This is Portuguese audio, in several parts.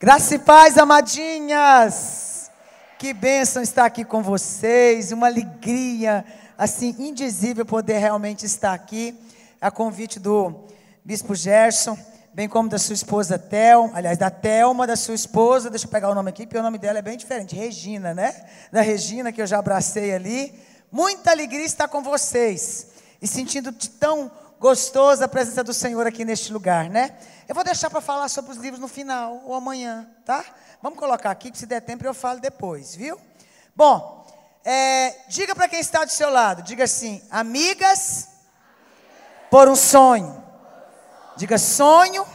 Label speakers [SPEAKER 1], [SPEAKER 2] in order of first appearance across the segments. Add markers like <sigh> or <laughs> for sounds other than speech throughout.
[SPEAKER 1] Graça e paz, amadinhas. Que bênção estar aqui com vocês. Uma alegria, assim, indizível poder realmente estar aqui. A convite do Bispo Gerson, bem como da sua esposa Tel, aliás, da Telma, da sua esposa. Deixa eu pegar o nome aqui, porque o nome dela é bem diferente. Regina, né? Da Regina, que eu já abracei ali. Muita alegria estar com vocês. E sentindo tão gostoso a presença do Senhor aqui neste lugar, né? Eu vou deixar para falar sobre os livros no final ou amanhã, tá? Vamos colocar aqui, que se der tempo eu falo depois, viu? Bom, é, diga para quem está do seu lado, diga assim, amigas por um sonho. Diga sonho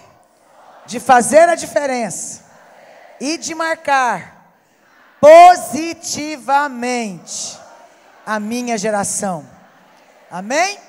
[SPEAKER 1] de fazer a diferença e de marcar positivamente a minha geração. Amém?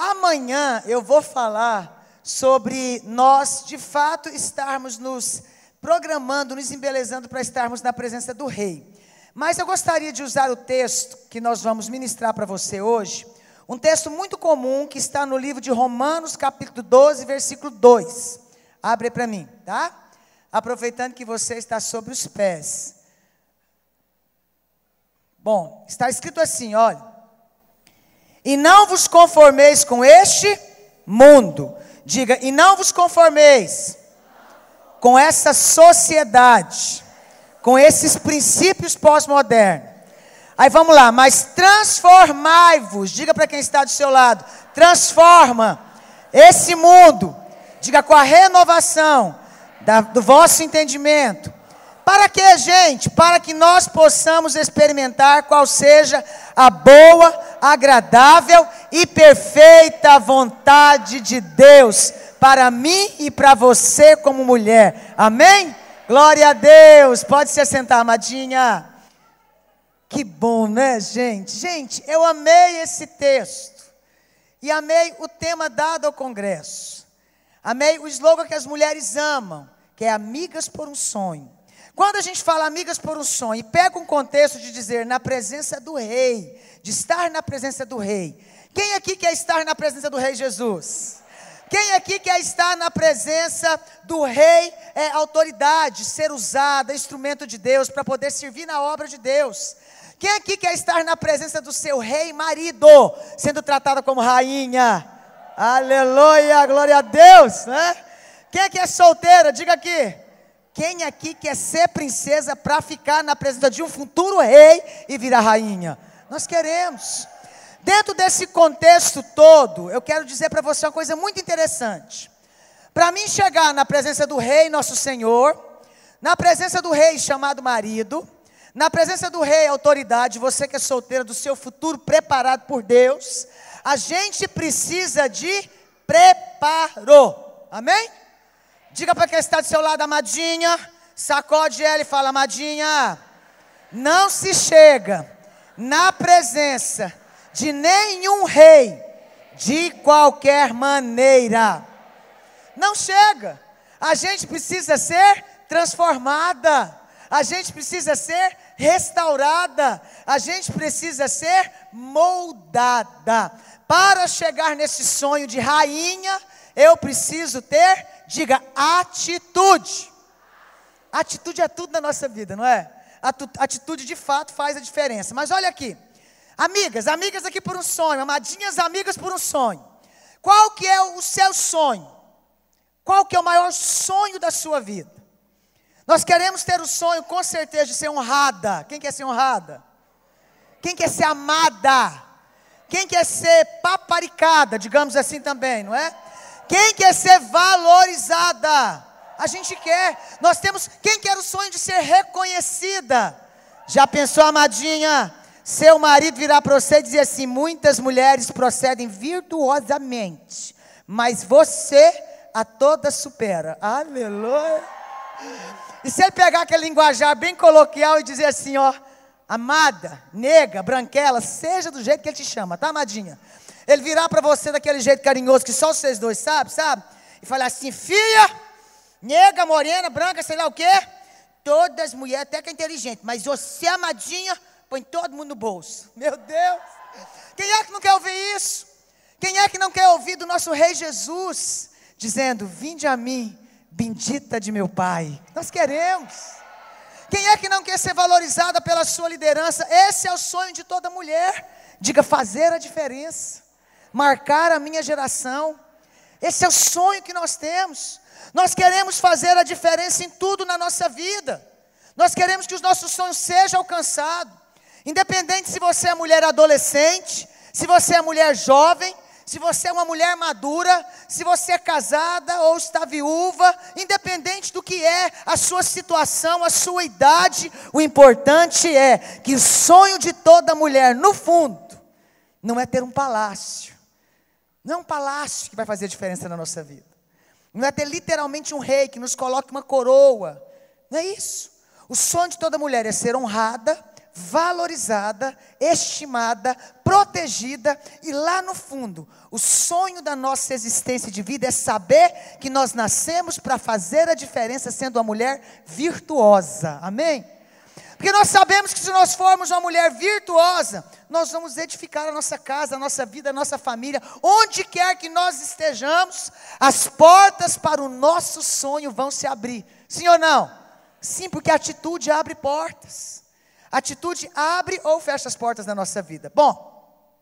[SPEAKER 1] Amanhã eu vou falar sobre nós, de fato, estarmos nos programando, nos embelezando para estarmos na presença do Rei. Mas eu gostaria de usar o texto que nós vamos ministrar para você hoje, um texto muito comum que está no livro de Romanos, capítulo 12, versículo 2. Abre para mim, tá? Aproveitando que você está sobre os pés. Bom, está escrito assim, olha. E não vos conformeis com este mundo. Diga, e não vos conformeis com essa sociedade, com esses princípios pós-modernos. Aí vamos lá, mas transformai-vos, diga para quem está do seu lado, transforma esse mundo, diga com a renovação da, do vosso entendimento, para que, gente? Para que nós possamos experimentar qual seja a boa, agradável e perfeita vontade de Deus para mim e para você como mulher. Amém? Glória a Deus. Pode se assentar, amadinha. Que bom, né, gente? Gente, eu amei esse texto. E amei o tema dado ao congresso. Amei o slogan que as mulheres amam, que é amigas por um sonho. Quando a gente fala amigas por um sonho, e pega um contexto de dizer na presença do rei, de estar na presença do rei. Quem aqui quer estar na presença do rei Jesus? Quem aqui quer estar na presença do rei, é autoridade, ser usada, instrumento de Deus, para poder servir na obra de Deus? Quem aqui quer estar na presença do seu rei marido, sendo tratada como rainha? Aleluia, glória a Deus, né? Quem aqui é solteira, diga aqui. Quem aqui quer ser princesa para ficar na presença de um futuro rei e virar rainha? Nós queremos. Dentro desse contexto todo, eu quero dizer para você uma coisa muito interessante. Para mim chegar na presença do rei, nosso Senhor, na presença do rei chamado marido, na presença do rei, autoridade, você que é solteira do seu futuro preparado por Deus, a gente precisa de preparo. Amém? Diga para quem está do seu lado, amadinha. Sacode ela e fala, amadinha. Não se chega na presença de nenhum rei de qualquer maneira. Não chega. A gente precisa ser transformada. A gente precisa ser restaurada. A gente precisa ser moldada. Para chegar nesse sonho de rainha, eu preciso ter Diga atitude. Atitude é tudo na nossa vida, não é? Atitude de fato faz a diferença. Mas olha aqui. Amigas, amigas aqui por um sonho, amadinhas amigas por um sonho. Qual que é o seu sonho? Qual que é o maior sonho da sua vida? Nós queremos ter o sonho, com certeza, de ser honrada. Quem quer ser honrada? Quem quer ser amada? Quem quer ser paparicada, digamos assim também, não é? Quem quer ser valorizada? A gente quer. Nós temos. Quem quer o sonho de ser reconhecida? Já pensou, amadinha? Seu marido virar para você e dizer assim: muitas mulheres procedem virtuosamente, mas você a todas supera. Aleluia. E se ele pegar aquele linguajar bem coloquial e dizer assim, ó, amada, nega, branquela, seja do jeito que ele te chama, tá, amadinha? Ele virar para você daquele jeito carinhoso que só vocês dois sabem, sabe? E falar assim: filha, nega, morena, branca, sei lá o quê. Todas as mulheres, até que é inteligente, mas você, amadinha, põe todo mundo no bolso. <laughs> Meu Deus! Quem é que não quer ouvir isso? Quem é que não quer ouvir do nosso Rei Jesus dizendo: Vinde a mim, bendita de meu Pai. Nós queremos. Quem é que não quer ser valorizada pela sua liderança? Esse é o sonho de toda mulher. Diga, fazer a diferença, marcar a minha geração. Esse é o sonho que nós temos. Nós queremos fazer a diferença em tudo na nossa vida. Nós queremos que os nossos sonhos sejam alcançados. Independente se você é mulher adolescente, se você é mulher jovem, se você é uma mulher madura, se você é casada ou está viúva, independente do que é a sua situação, a sua idade, o importante é que o sonho de toda mulher, no fundo, não é ter um palácio. Não é um palácio que vai fazer a diferença na nossa vida. Não é ter literalmente um rei que nos coloque uma coroa. Não é isso. O sonho de toda mulher é ser honrada, valorizada, estimada, protegida e lá no fundo, o sonho da nossa existência de vida é saber que nós nascemos para fazer a diferença sendo uma mulher virtuosa. Amém? Porque nós sabemos que se nós formos uma mulher virtuosa, nós vamos edificar a nossa casa, a nossa vida, a nossa família, onde quer que nós estejamos, as portas para o nosso sonho vão se abrir. Sim ou não? Sim, porque a atitude abre portas. Atitude abre ou fecha as portas da nossa vida. Bom,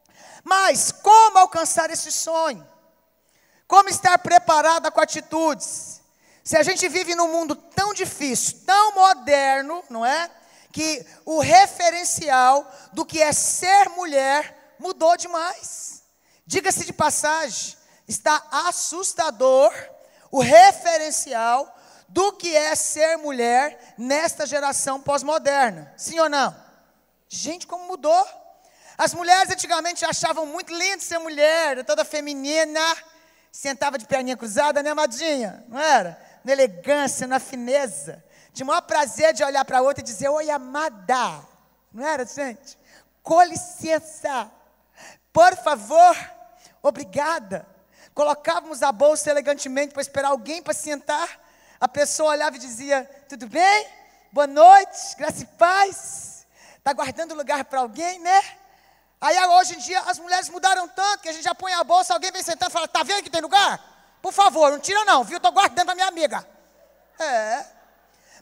[SPEAKER 1] mas como alcançar esse sonho? Como estar preparada com atitudes? Se a gente vive num mundo tão difícil, tão moderno, não é? Que o referencial do que é ser mulher mudou demais. Diga-se de passagem, está assustador o referencial do que é ser mulher nesta geração pós-moderna. Sim ou não? Gente, como mudou. As mulheres antigamente achavam muito lindo ser mulher, toda feminina, sentava de perninha cruzada, né, amadinha? Não era? Na elegância, na fineza. O maior prazer de olhar para a outra e dizer: Oi, amada. Não era, gente? Com licença. Por favor. Obrigada. Colocávamos a bolsa elegantemente para esperar alguém para sentar a pessoa olhava e dizia: Tudo bem? Boa noite, graça e paz. Está guardando lugar para alguém, né? Aí hoje em dia as mulheres mudaram tanto que a gente já põe a bolsa, alguém vem sentando e fala: Está vendo que tem lugar? Por favor, não tira não, viu? Estou guardando para minha amiga. É.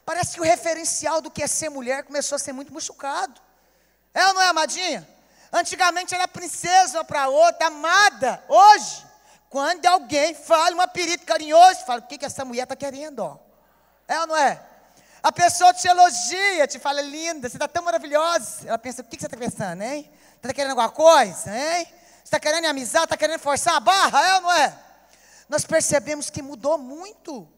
[SPEAKER 1] Parece que o referencial do que é ser mulher começou a ser muito machucado. É ou não é, amadinha? Antigamente era princesa para outra, amada. Hoje, quando alguém fala um apelido carinhoso, fala, o que, que essa mulher está querendo? Ó? É ou não é? A pessoa te elogia, te fala, linda, você está tão maravilhosa. Ela pensa, o que, que você está pensando, hein? Está querendo alguma coisa, hein? Está querendo amizade, está querendo forçar a barra, é ou não é? Nós percebemos que mudou muito.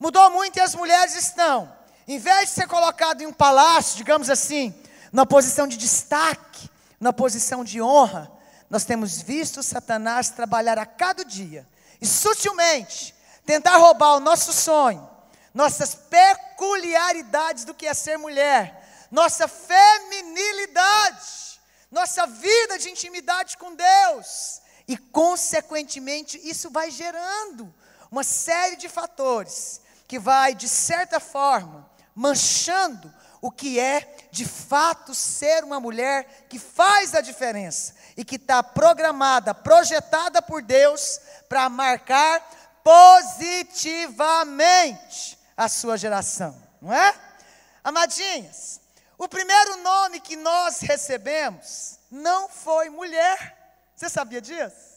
[SPEAKER 1] Mudou muito e as mulheres estão, em vez de ser colocado em um palácio, digamos assim, na posição de destaque, na posição de honra, nós temos visto Satanás trabalhar a cada dia e sutilmente tentar roubar o nosso sonho, nossas peculiaridades do que é ser mulher, nossa feminilidade, nossa vida de intimidade com Deus, e consequentemente isso vai gerando uma série de fatores que vai de certa forma manchando o que é de fato ser uma mulher que faz a diferença e que está programada, projetada por Deus para marcar positivamente a sua geração, não é? Amadinhas, o primeiro nome que nós recebemos não foi mulher. Você sabia disso?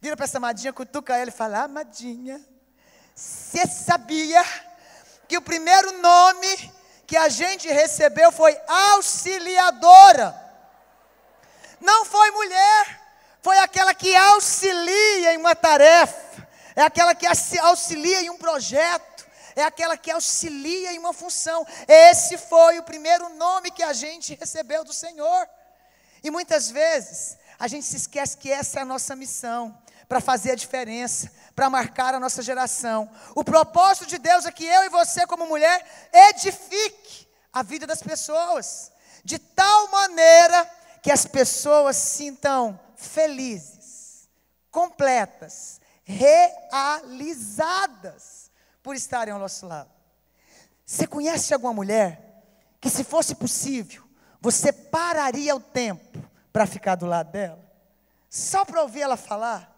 [SPEAKER 1] Vira para essa amadinha, cutuca ela e fala: Amadinha, você sabia que o primeiro nome que a gente recebeu foi auxiliadora? Não foi mulher, foi aquela que auxilia em uma tarefa, é aquela que auxilia em um projeto, é aquela que auxilia em uma função. Esse foi o primeiro nome que a gente recebeu do Senhor. E muitas vezes a gente se esquece que essa é a nossa missão para fazer a diferença, para marcar a nossa geração. O propósito de Deus é que eu e você, como mulher, edifique a vida das pessoas, de tal maneira que as pessoas sintam felizes, completas, realizadas por estarem ao nosso lado. Você conhece alguma mulher que, se fosse possível, você pararia o tempo para ficar do lado dela? Só para ouvir ela falar?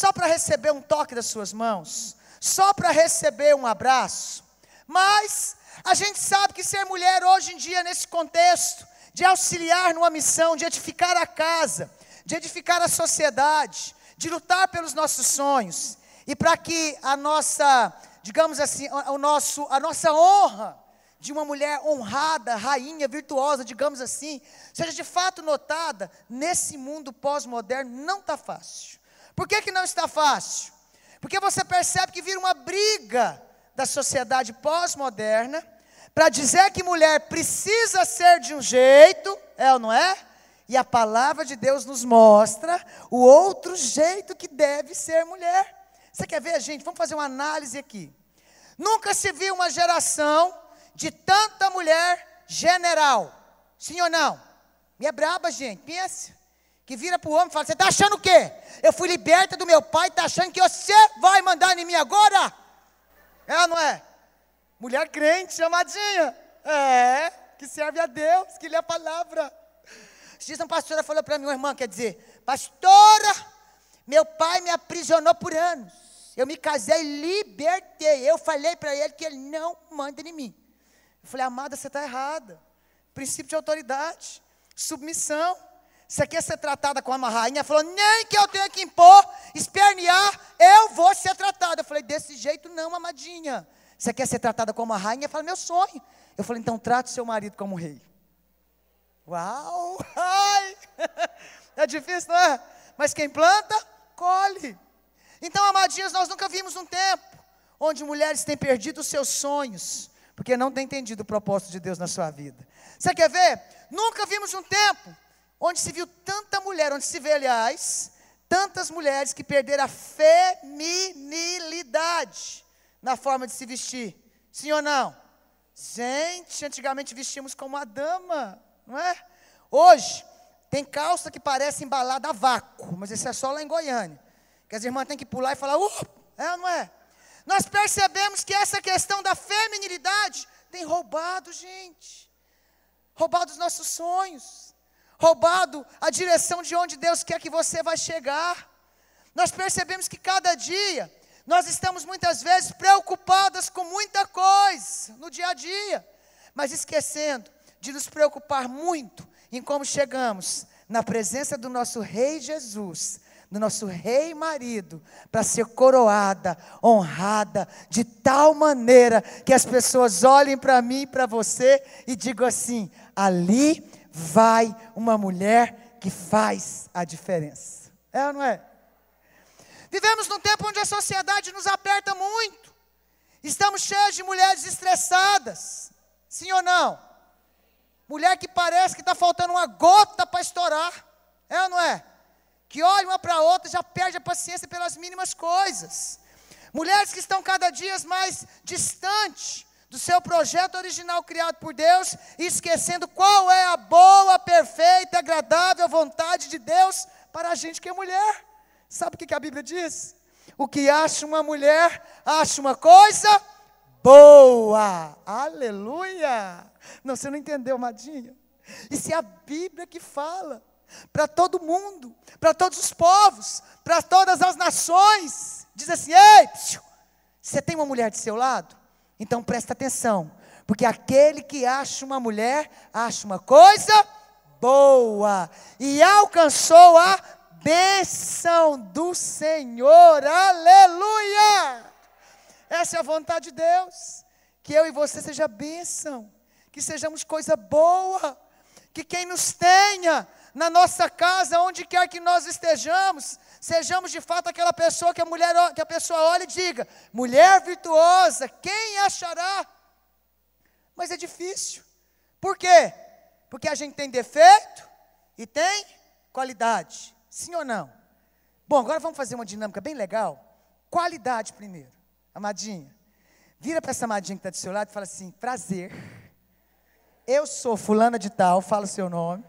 [SPEAKER 1] Só para receber um toque das suas mãos? só para receber um abraço. Mas a gente sabe que ser mulher hoje em dia, nesse contexto, de auxiliar numa missão, de edificar a casa, de edificar a sociedade, de lutar pelos nossos sonhos, e para que a nossa, digamos assim, o nosso, a nossa honra de uma mulher honrada, rainha, virtuosa, digamos assim, seja de fato notada, nesse mundo pós-moderno não está fácil. Por que, que não está fácil? Porque você percebe que vira uma briga da sociedade pós-moderna para dizer que mulher precisa ser de um jeito, é ou não é? E a palavra de Deus nos mostra o outro jeito que deve ser mulher. Você quer ver, gente? Vamos fazer uma análise aqui. Nunca se viu uma geração de tanta mulher general. Sim ou não? Me é braba, gente. Pensa. Que vira para o homem e fala: Você está achando o quê? Eu fui liberta do meu pai, está achando que você vai mandar em mim agora? É ou não é? Mulher crente, chamadinha. É, que serve a Deus, que lê a palavra. Diz uma pastora falou para mim, uma irmã, quer dizer, pastora, meu pai me aprisionou por anos. Eu me casei, libertei. Eu falei para ele que ele não manda em mim. Eu falei, amada, você está errada. Princípio de autoridade, submissão. Você quer ser tratada como uma rainha? Falou, nem que eu tenha que impor, espernear, eu vou ser tratada. Eu falei, desse jeito não, amadinha. Você quer ser tratada como uma rainha? Fala, meu sonho. Eu falei, então trate seu marido como rei. Uau! <laughs> Ai! <laughs> É difícil, não é? Mas quem planta, colhe. Então, amadinhas, nós nunca vimos um tempo onde mulheres têm perdido os seus sonhos, porque não têm entendido o propósito de Deus na sua vida. Você quer ver? Nunca vimos um tempo onde se viu tanta mulher, onde se vê, aliás, tantas mulheres que perderam a feminilidade na forma de se vestir. Sim ou não? Gente, antigamente vestíamos como uma dama, não é? Hoje, tem calça que parece embalada a vácuo, mas isso é só lá em Goiânia. Que as irmãs têm que pular e falar, uh, é ou não é? Nós percebemos que essa questão da feminilidade tem roubado, gente. Roubado os nossos sonhos. Roubado a direção de onde Deus quer que você vai chegar. Nós percebemos que cada dia nós estamos muitas vezes preocupadas com muita coisa no dia a dia, mas esquecendo de nos preocupar muito em como chegamos na presença do nosso Rei Jesus, do nosso Rei marido, para ser coroada, honrada, de tal maneira que as pessoas olhem para mim e para você e digam assim: ali vai uma mulher que faz a diferença. É ou não é? Vivemos num tempo onde a sociedade nos aperta muito. Estamos cheios de mulheres estressadas. Sim ou não? Mulher que parece que está faltando uma gota para estourar. É ou não é? Que olha uma para a outra já perde a paciência pelas mínimas coisas. Mulheres que estão cada dia mais distantes do seu projeto original criado por Deus esquecendo qual é a boa, perfeita, agradável vontade de Deus para a gente que é mulher. Sabe o que a Bíblia diz? O que acha uma mulher, acha uma coisa boa. Aleluia! Não, você não entendeu, Madinha. Isso é a Bíblia que fala. Para todo mundo, para todos os povos, para todas as nações. Diz assim: ei, você tem uma mulher de seu lado? Então presta atenção. Porque aquele que acha uma mulher, acha uma coisa boa. E alcançou a bênção do Senhor, aleluia! Essa é a vontade de Deus, que eu e você seja bênção, que sejamos coisa boa, que quem nos tenha na nossa casa, onde quer que nós estejamos, sejamos de fato aquela pessoa que a mulher, que a pessoa olha e diga: mulher virtuosa, quem achará? Mas é difícil. Por quê? Porque a gente tem defeito e tem qualidade. Sim ou não? Bom, agora vamos fazer uma dinâmica bem legal. Qualidade primeiro. Amadinha. Vira para essa amadinha que está do seu lado e fala assim: prazer. Eu sou fulana de tal, fala o seu nome.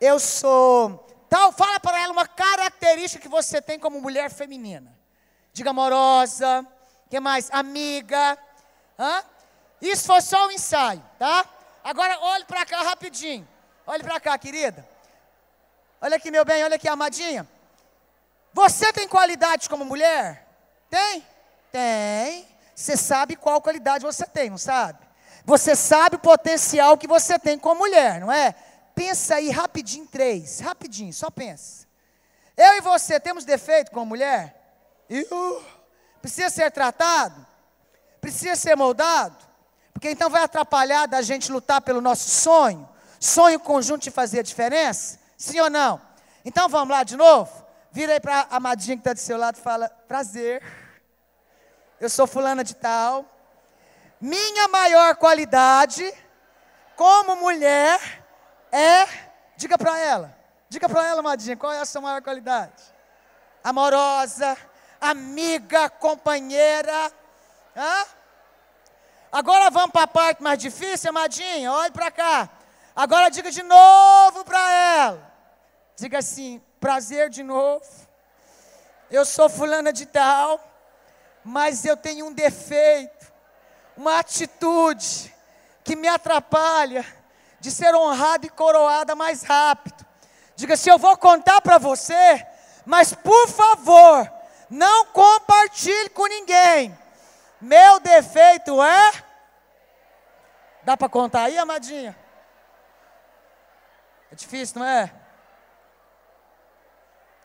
[SPEAKER 1] Eu sou tal, fala para ela uma característica que você tem como mulher feminina. Diga amorosa, que mais? Amiga. Hã? Isso foi só um ensaio, tá? Agora olhe para cá rapidinho. Olhe para cá, querida. Olha aqui, meu bem, olha aqui, amadinha. Você tem qualidades como mulher? Tem? Tem. Você sabe qual qualidade você tem, não sabe? Você sabe o potencial que você tem como mulher, não é? Pensa aí rapidinho, três, rapidinho, só pensa. Eu e você temos defeito como mulher? Eu. Precisa ser tratado? Precisa ser moldado? Porque então vai atrapalhar da gente lutar pelo nosso sonho? Sonho conjunto de fazer a diferença? Sim ou não? Então vamos lá de novo? Vira aí para a amadinha que está do seu lado e fala: prazer. Eu sou fulana de tal. Minha maior qualidade como mulher é. Diga para ela. Diga para ela, amadinha, qual é a sua maior qualidade? Amorosa, amiga, companheira. Hã? Agora vamos para a parte mais difícil, amadinha. Olhe para cá. Agora diga de novo para ela. Diga assim: prazer de novo. Eu sou fulana de tal, mas eu tenho um defeito, uma atitude que me atrapalha de ser honrada e coroada mais rápido. Diga assim: eu vou contar para você, mas por favor, não compartilhe com ninguém. Meu defeito é. Dá para contar aí, amadinha? É difícil, não é?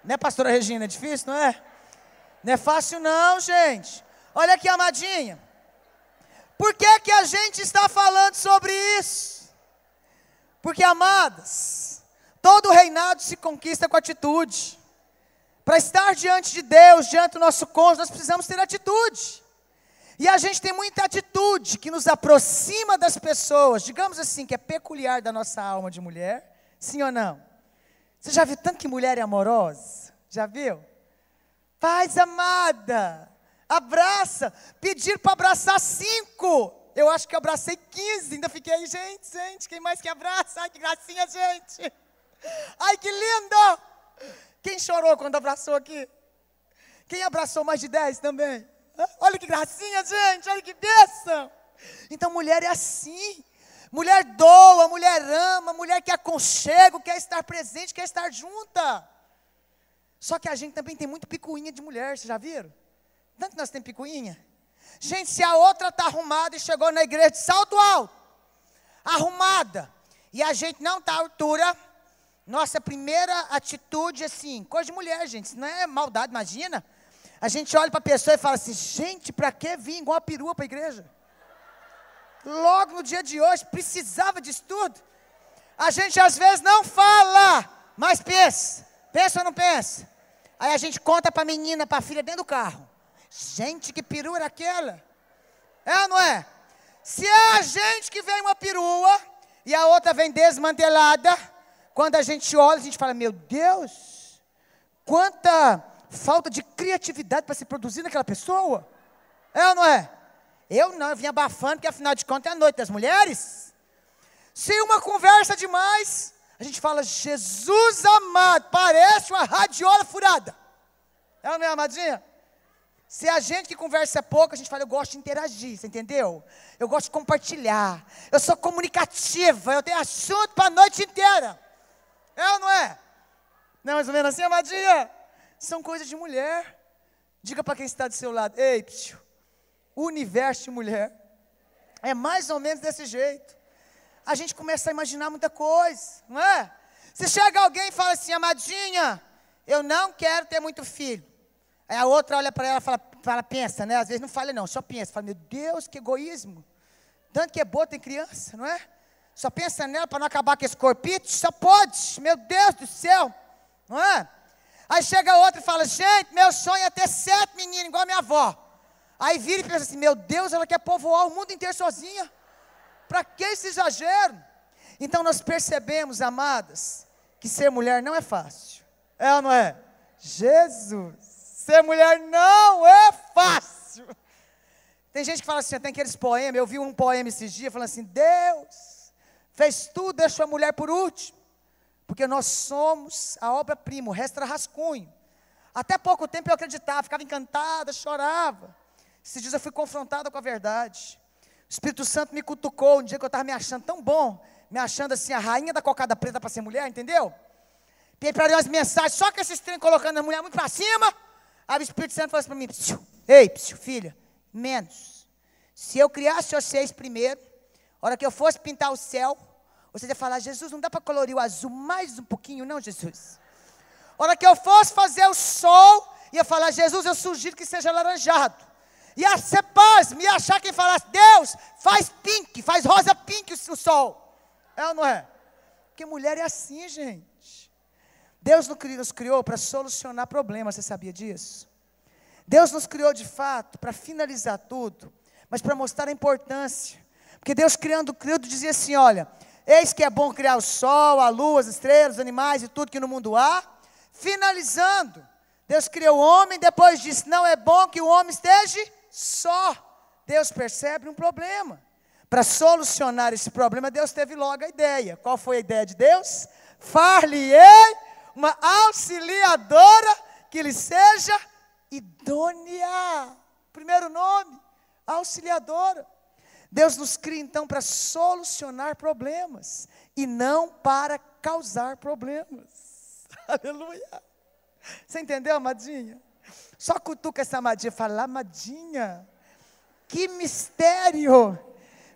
[SPEAKER 1] Né, pastora Regina? É difícil, não é? Não é fácil, não, gente. Olha aqui, amadinha. Por que, que a gente está falando sobre isso? Porque, amadas, todo reinado se conquista com atitude. Para estar diante de Deus, diante do nosso cônjuge, nós precisamos ter atitude. E a gente tem muita atitude que nos aproxima das pessoas, digamos assim, que é peculiar da nossa alma de mulher, sim ou não? Você já viu tanto que mulher é amorosa? Já viu? Paz amada, abraça, pedir para abraçar cinco. Eu acho que abracei 15, ainda fiquei aí, gente, gente, quem mais que abraça? Ai, que gracinha, gente. Ai, que lindo! Quem chorou quando abraçou aqui? Quem abraçou mais de 10 também? Olha que gracinha, gente, olha que bênção. Então, mulher é assim. Mulher doa, mulher ama, mulher quer aconchego, quer estar presente, quer estar junta. Só que a gente também tem muito picuinha de mulher, vocês já viram? Tanto que nós temos picuinha. Gente, se a outra está arrumada e chegou na igreja de salto alto, arrumada, e a gente não está à altura, nossa primeira atitude, assim, coisa de mulher, gente, isso não é maldade, imagina. A gente olha para a pessoa e fala assim: gente, para que vir igual a perua para a igreja? Logo no dia de hoje, precisava disso tudo. A gente às vezes não fala, mas pensa. Pensa ou não pensa? Aí a gente conta para a menina, para a filha dentro do carro. Gente, que perua era aquela? É ou não é? Se é a gente que vem uma perua e a outra vem desmantelada, quando a gente olha, a gente fala: Meu Deus, quanta falta de criatividade para se produzir naquela pessoa. É ou não é? Eu não, eu vim abafando, porque afinal de contas é a noite das mulheres. Se uma conversa demais, a gente fala, Jesus amado, parece uma radiola furada. É ou não é, amadinha? Se a gente que conversa pouco, a gente fala, eu gosto de interagir, você entendeu? Eu gosto de compartilhar. Eu sou comunicativa, eu tenho assunto para a noite inteira. É ou não é? Não é mais ou menos assim, amadinha? São coisas de mulher. Diga para quem está do seu lado, ei, psiu, universo de mulher é mais ou menos desse jeito. A gente começa a imaginar muita coisa, não é? Se chega alguém e fala assim, amadinha, eu não quero ter muito filho. Aí a outra olha para ela e fala, fala, pensa, né? Às vezes não fala não, só pensa. Fala, meu Deus, que egoísmo. Tanto que é boa ter criança, não é? Só pensa nela para não acabar com esse corpite, só pode, meu Deus do céu, não é? Aí chega outra e fala, gente, meu sonho é ter sete meninos, igual a minha avó. Aí vira e pensa assim, meu Deus, ela quer povoar o mundo inteiro sozinha. Para que esse exagero? Então nós percebemos, amadas, que ser mulher não é fácil. É ou não é? Jesus, ser mulher não é fácil. Tem gente que fala assim, tem aqueles poemas, eu vi um poema esses dias falando assim, Deus fez tudo, deixou a mulher por último. Porque nós somos a obra-prima, o resto era rascunho. Até pouco tempo eu acreditava, ficava encantada, chorava. Esses dias eu fui confrontada com a verdade. O Espírito Santo me cutucou um dia que eu estava me achando tão bom, me achando assim, a rainha da cocada preta para ser mulher, entendeu? Peguei para umas mensagens, só que esses trem colocando a mulher muito para cima. Aí o Espírito Santo falou assim para mim: Ei, psiu, filha, menos. Se eu criasse vocês primeiro, hora que eu fosse pintar o céu, vocês iam falar, Jesus, não dá para colorir o azul mais um pouquinho, não, Jesus? Hora que eu fosse fazer o sol, ia falar, Jesus, eu sugiro que seja laranjado. Ia ser paz, me achar quem falasse, Deus, faz pink, faz rosa pink o sol. É ou não é? Porque mulher é assim, gente. Deus nos criou para solucionar problemas, você sabia disso? Deus nos criou de fato para finalizar tudo, mas para mostrar a importância. Porque Deus criando, criando dizia assim: olha, eis que é bom criar o sol, a lua, as estrelas, os animais e tudo que no mundo há. Finalizando, Deus criou o homem, depois disse: não é bom que o homem esteja só. Deus percebe um problema. Para solucionar esse problema, Deus teve logo a ideia. Qual foi a ideia de Deus? Far-lhe-ei uma auxiliadora que lhe seja idônea. Primeiro nome, auxiliadora. Deus nos cria então para solucionar problemas e não para causar problemas. <laughs> Aleluia. Você entendeu, amadinha? Só cutuca essa amadinha fala, amadinha, que mistério.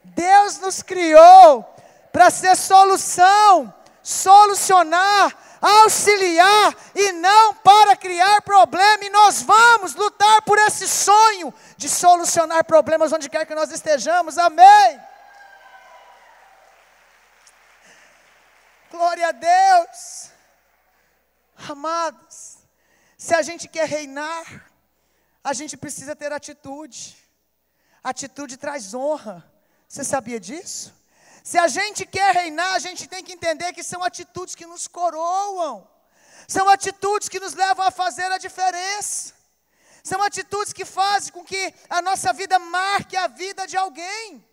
[SPEAKER 1] Deus nos criou para ser solução, solucionar auxiliar e não para criar problema. E nós vamos lutar por esse sonho de solucionar problemas onde quer que nós estejamos. Amém. Glória a Deus. Amados, se a gente quer reinar, a gente precisa ter atitude. Atitude traz honra. Você sabia disso? Se a gente quer reinar, a gente tem que entender que são atitudes que nos coroam, são atitudes que nos levam a fazer a diferença, são atitudes que fazem com que a nossa vida marque a vida de alguém.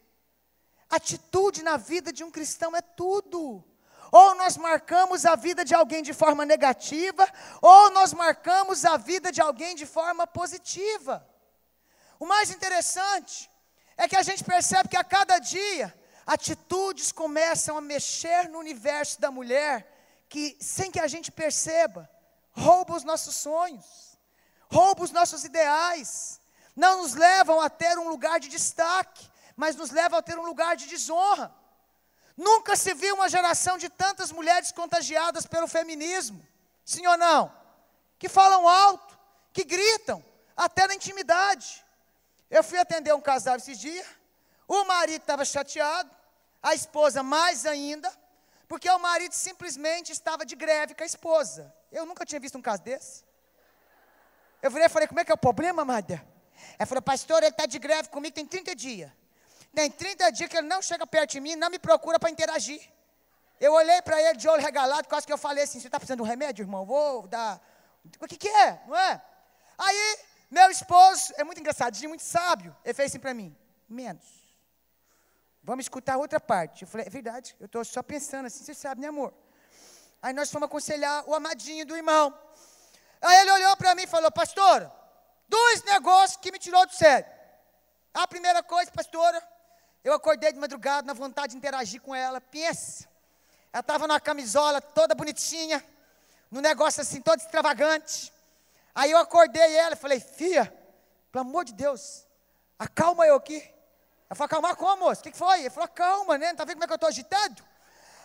[SPEAKER 1] Atitude na vida de um cristão é tudo. Ou nós marcamos a vida de alguém de forma negativa, ou nós marcamos a vida de alguém de forma positiva. O mais interessante é que a gente percebe que a cada dia atitudes começam a mexer no universo da mulher, que sem que a gente perceba, rouba os nossos sonhos, rouba os nossos ideais, não nos levam a ter um lugar de destaque, mas nos levam a ter um lugar de desonra. Nunca se viu uma geração de tantas mulheres contagiadas pelo feminismo, sim ou não? Que falam alto, que gritam, até na intimidade. Eu fui atender um casal esses dias, o marido estava chateado, a esposa mais ainda, porque o marido simplesmente estava de greve com a esposa. Eu nunca tinha visto um caso desse. Eu virei e falei, como é que é o problema, Mada? Ela falou, pastor, ele está de greve comigo tem 30 dias. Tem 30 dias que ele não chega perto de mim, não me procura para interagir. Eu olhei para ele de olho regalado, quase que eu falei assim, você está precisando de um remédio, irmão? Vou dar... O que, que é? Não é? Aí, meu esposo, é muito engraçadinho, muito sábio, ele fez assim para mim, menos. Vamos escutar outra parte. Eu falei, é verdade, eu estou só pensando assim, você sabe, né, amor? Aí nós fomos aconselhar o amadinho do irmão. Aí ele olhou para mim e falou, pastora, dois negócios que me tirou do sério. A primeira coisa, pastora, eu acordei de madrugada na vontade de interagir com ela. Pensa, ela estava numa camisola toda bonitinha, num negócio assim, todo extravagante. Aí eu acordei ela e falei, filha, pelo amor de Deus, acalma eu aqui. Ela falou, calma como, moço? O que, foi? Ele falou, calma, né? Não está vendo como é que eu estou agitado?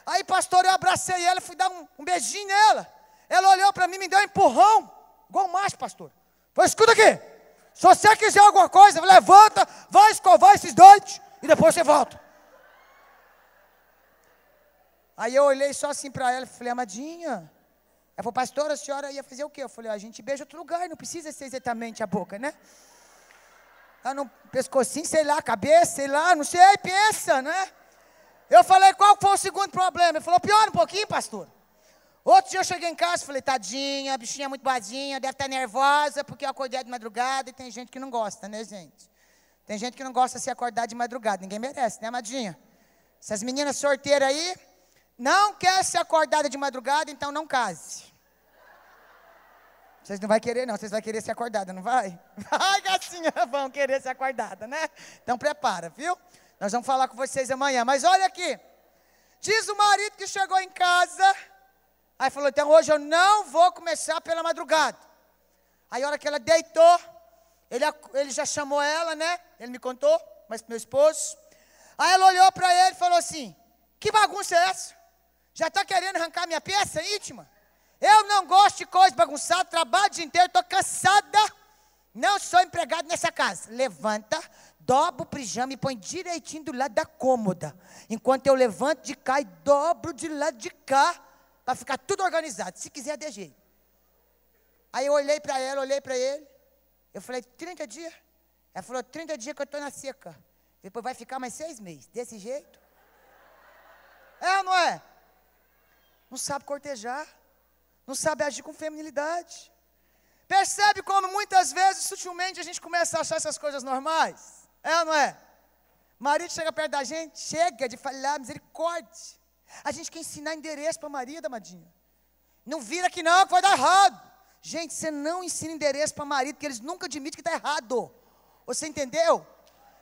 [SPEAKER 1] Aí, pastor, eu abracei ela, fui dar um, um beijinho nela. Ela olhou para mim, me deu um empurrão, igual macho, pastor. Falei, escuta aqui. Se você quiser alguma coisa, levanta, vai escovar esses dentes e depois você volta. Aí eu olhei só assim para ela e falei, amadinha. Ela falou, pastor, a senhora ia fazer o quê? Eu falei, a gente beija outro lugar, não precisa ser exatamente a boca, né? Tá no pescocinho, sei lá, cabeça, sei lá, não sei, pensa, né? Eu falei, qual foi o segundo problema? Ele falou, pior um pouquinho, pastor. Outro dia eu cheguei em casa falei, tadinha, a bichinha é muito boazinha, deve estar nervosa porque eu acordei de madrugada e tem gente que não gosta, né, gente? Tem gente que não gosta de se acordar de madrugada, ninguém merece, né, amadinha? Essas meninas sorteiras aí, não quer ser acordada de madrugada, então não case. Vocês não vão querer, não. Vocês vão querer ser acordada, não vai? <laughs> Ai, gatinha, vão querer ser acordada, né? Então prepara, viu? Nós vamos falar com vocês amanhã. Mas olha aqui. Diz o marido que chegou em casa. Aí falou: então hoje eu não vou começar pela madrugada. Aí a hora que ela deitou, Ele, ele já chamou ela, né? Ele me contou, mas meu esposo. Aí ela olhou para ele e falou assim: Que bagunça é essa? Já está querendo arrancar minha peça íntima? Eu não gosto de coisa bagunçada, trabalho o dia inteiro, estou cansada. Não sou empregado nessa casa. Levanta, dobra o pijama e põe direitinho do lado da cômoda. Enquanto eu levanto de cá e dobro de lado de cá, para ficar tudo organizado. Se quiser, de jeito. Aí eu olhei para ela, olhei para ele. Eu falei, 30 dias? Ela falou, 30 dias que eu estou na seca. Depois vai ficar mais seis meses. Desse jeito? É ou não é? Não sabe cortejar. Não sabe agir com feminilidade. Percebe como muitas vezes, sutilmente, a gente começa a achar essas coisas normais? É ou não é? Marido chega perto da gente, chega de falar misericórdia. A gente quer ensinar endereço para marido, amadinha. Não vira que não, que vai dar errado. Gente, você não ensina endereço para marido, porque eles nunca admitem que está errado. Você entendeu?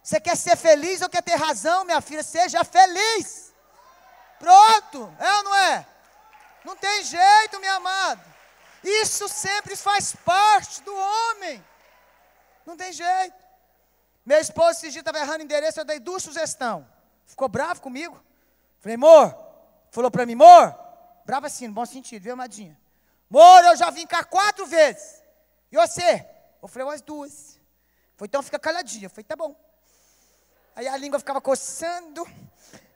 [SPEAKER 1] Você quer ser feliz ou quer ter razão, minha filha? Seja feliz. Pronto, é ou não é? Não tem jeito, minha amada. Isso sempre faz parte do homem. Não tem jeito. Meu esposo esse dia estava errando endereço, eu dei duas sugestões. Ficou bravo comigo. Falei, amor, falou para mim, amor, bravo assim, no bom sentido, viu, amadinha? Amor, eu já vim cá quatro vezes. E você? Eu falei, umas duas. Foi então fica caladinha. Eu falei, tá bom. Aí a língua ficava coçando.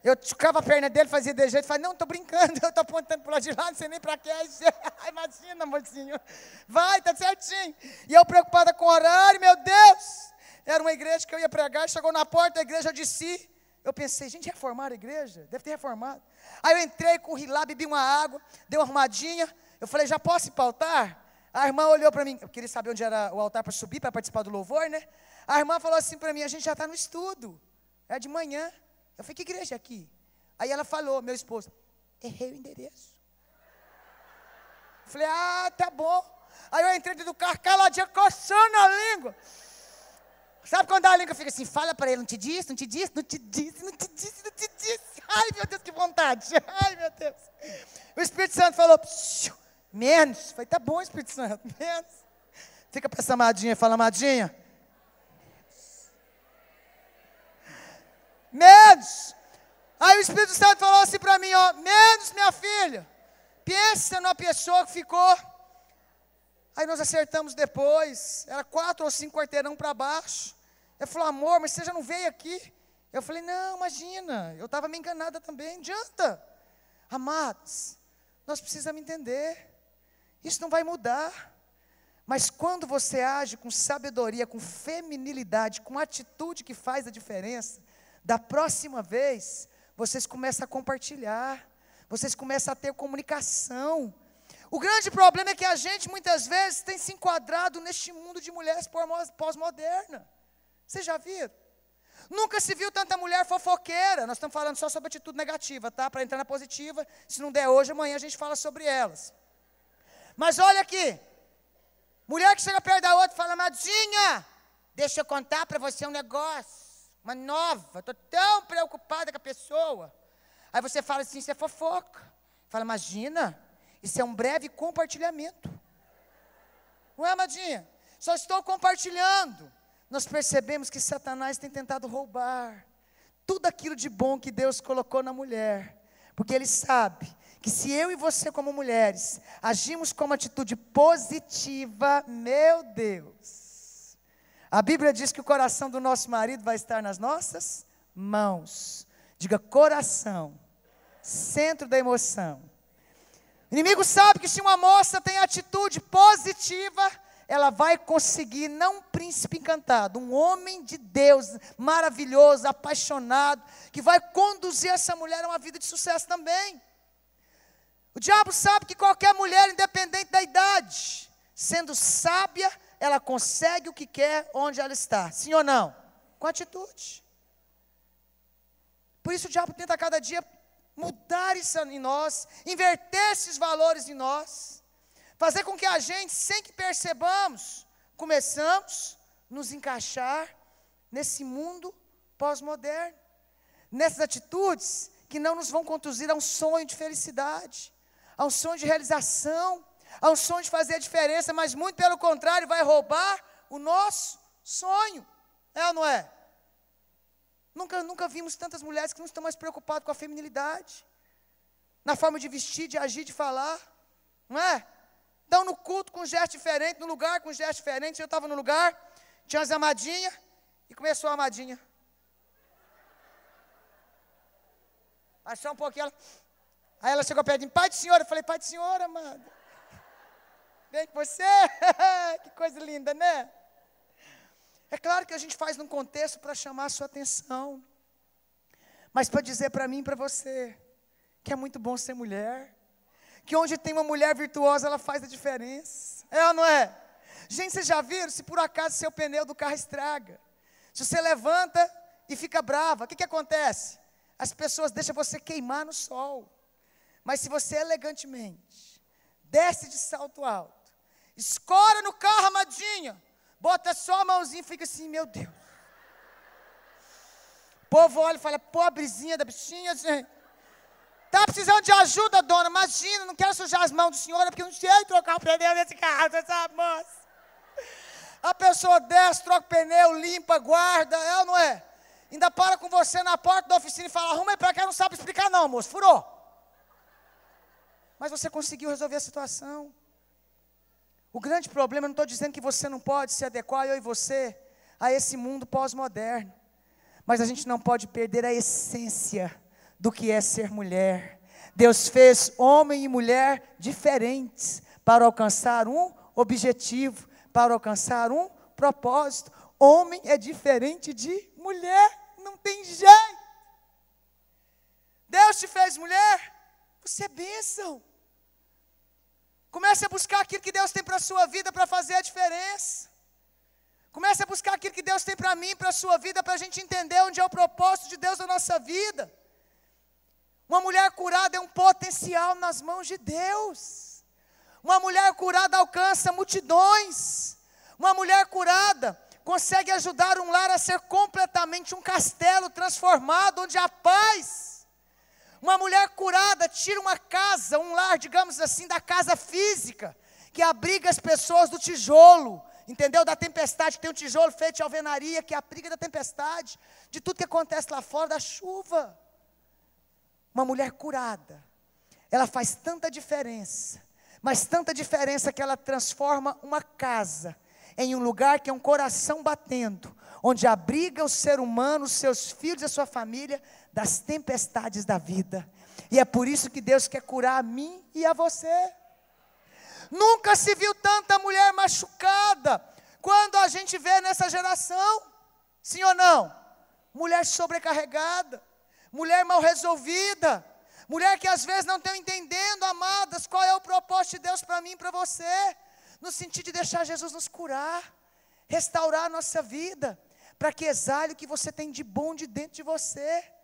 [SPEAKER 1] Eu tocava a perna dele, fazia de jeito, falei, não, estou brincando, <laughs> eu estou apontando para o lado de lá, não sei nem para que. <laughs> Imagina, mocinho. Vai, tá certinho. E eu preocupada com o horário, meu Deus. Era uma igreja que eu ia pregar, chegou na porta da igreja, eu disse. Eu pensei, gente, reformaram a igreja? Deve ter reformado. Aí eu entrei, corri lá, bebi uma água, dei uma arrumadinha. Eu falei, já posso ir para o altar? A irmã olhou para mim, eu queria saber onde era o altar para subir, para participar do louvor, né? A irmã falou assim para mim, a gente já está no estudo. É de manhã. Eu falei, que igreja aqui? Aí ela falou, meu esposo, errei o endereço. Falei, ah, tá bom. Aí eu entrei dentro do carro, caladinha, coçando a língua. Sabe quando a língua fica assim, fala para ele, não te disse, não te disse, não te disse, não te disse, não te disse. <laughs> Ai, meu Deus, que vontade. <laughs> Ai, meu Deus. O Espírito Santo falou, menos. Falei, tá bom, Espírito Santo, <laughs> menos. Fica para essa amadinha, fala, amadinha. Menos. Aí o Espírito Santo falou assim para mim, ó, menos minha filha. Pensa numa pessoa que ficou. Aí nós acertamos depois, era quatro ou cinco quarteirão para baixo. Ele falou, amor, mas você já não veio aqui? Eu falei, não, imagina, eu estava me enganada também, adianta. Amados, nós precisamos entender, isso não vai mudar. Mas quando você age com sabedoria, com feminilidade, com atitude que faz a diferença, da próxima vez, vocês começam a compartilhar, vocês começam a ter comunicação. O grande problema é que a gente muitas vezes tem se enquadrado neste mundo de mulheres pós-moderna. Vocês já viram? Nunca se viu tanta mulher fofoqueira. Nós estamos falando só sobre atitude negativa, tá? Para entrar na positiva, se não der hoje, amanhã a gente fala sobre elas. Mas olha aqui. Mulher que chega perto da outra e fala, Madinha, deixa eu contar para você um negócio uma nova, estou tão preocupada com a pessoa. Aí você fala assim, isso é fofoca. Fala, imagina, isso é um breve compartilhamento. Não é, Amadinha? Só estou compartilhando. Nós percebemos que Satanás tem tentado roubar tudo aquilo de bom que Deus colocou na mulher. Porque ele sabe que se eu e você, como mulheres, agimos com uma atitude positiva, meu Deus, a Bíblia diz que o coração do nosso marido vai estar nas nossas mãos. Diga coração, centro da emoção. O inimigo sabe que se uma moça tem atitude positiva, ela vai conseguir, não um príncipe encantado, um homem de Deus, maravilhoso, apaixonado, que vai conduzir essa mulher a uma vida de sucesso também. O diabo sabe que qualquer mulher, independente da idade, sendo sábia, ela consegue o que quer onde ela está. Sim ou não? Com atitude. Por isso o diabo tenta cada dia mudar isso em nós, inverter esses valores em nós, fazer com que a gente, sem que percebamos, começamos nos encaixar nesse mundo pós-moderno, nessas atitudes que não nos vão conduzir a um sonho de felicidade, a um sonho de realização, a um sonho de fazer a diferença, mas muito pelo contrário, vai roubar o nosso Sonho. É ou não é? Nunca, nunca vimos tantas mulheres que não estão mais preocupadas com a feminilidade. Na forma de vestir, de agir, de falar. Não é? Estão no culto com um gesto diferente, no lugar com um gesto diferente. Eu estava no lugar, tinha as amadinhas, e começou a amadinha. Achou um pouquinho ela. Aí ela chegou perto de mim, pai de senhora. Eu falei, pai de senhora, amada. Vem com você. <laughs> que coisa linda, né? É claro que a gente faz num contexto para chamar a sua atenção. Mas para dizer para mim e para você que é muito bom ser mulher. Que onde tem uma mulher virtuosa, ela faz a diferença. É ou não é? Gente, vocês já viram? Se por acaso seu pneu do carro estraga. Se você levanta e fica brava, o que, que acontece? As pessoas deixam você queimar no sol. Mas se você elegantemente desce de salto alto, escora no carro, amadinha, bota só a mãozinha e fica assim, meu Deus. O povo olha e fala, pobrezinha da bichinha, gente. Está precisando de ajuda, dona? Imagina, não quero sujar as mãos do senhor, porque não sei trocar o pneu nesse carro, sabe, moça. A pessoa desce, troca o pneu, limpa, guarda, é ou não é? Ainda para com você na porta da oficina e fala, arruma aí para cá, não sabe explicar não, moço, furou. Mas você conseguiu resolver a situação. O grande problema, não estou dizendo que você não pode se adequar, eu e você, a esse mundo pós-moderno. Mas a gente não pode perder a essência do que é ser mulher. Deus fez homem e mulher diferentes para alcançar um objetivo, para alcançar um propósito. Homem é diferente de mulher, não tem jeito. Deus te fez mulher, você é bênção. Comece a buscar aquilo que Deus tem para a sua vida para fazer a diferença. Comece a buscar aquilo que Deus tem para mim, para a sua vida, para a gente entender onde é o propósito de Deus na nossa vida. Uma mulher curada é um potencial nas mãos de Deus. Uma mulher curada alcança multidões. Uma mulher curada consegue ajudar um lar a ser completamente um castelo transformado, onde há paz. Uma mulher curada tira uma casa, um lar, digamos assim, da casa física, que abriga as pessoas do tijolo, entendeu? Da tempestade, tem um tijolo feito de alvenaria que abriga da tempestade, de tudo que acontece lá fora, da chuva. Uma mulher curada, ela faz tanta diferença, mas tanta diferença que ela transforma uma casa em um lugar que é um coração batendo, onde abriga o ser humano, os seus filhos e a sua família das tempestades da vida. E é por isso que Deus quer curar a mim e a você. Nunca se viu tanta mulher machucada quando a gente vê nessa geração. Sim ou não? Mulher sobrecarregada, mulher mal resolvida, mulher que às vezes não está entendendo, amadas, qual é o propósito de Deus para mim e para você no sentido de deixar Jesus nos curar, restaurar a nossa vida, para que exale o que você tem de bom de dentro de você.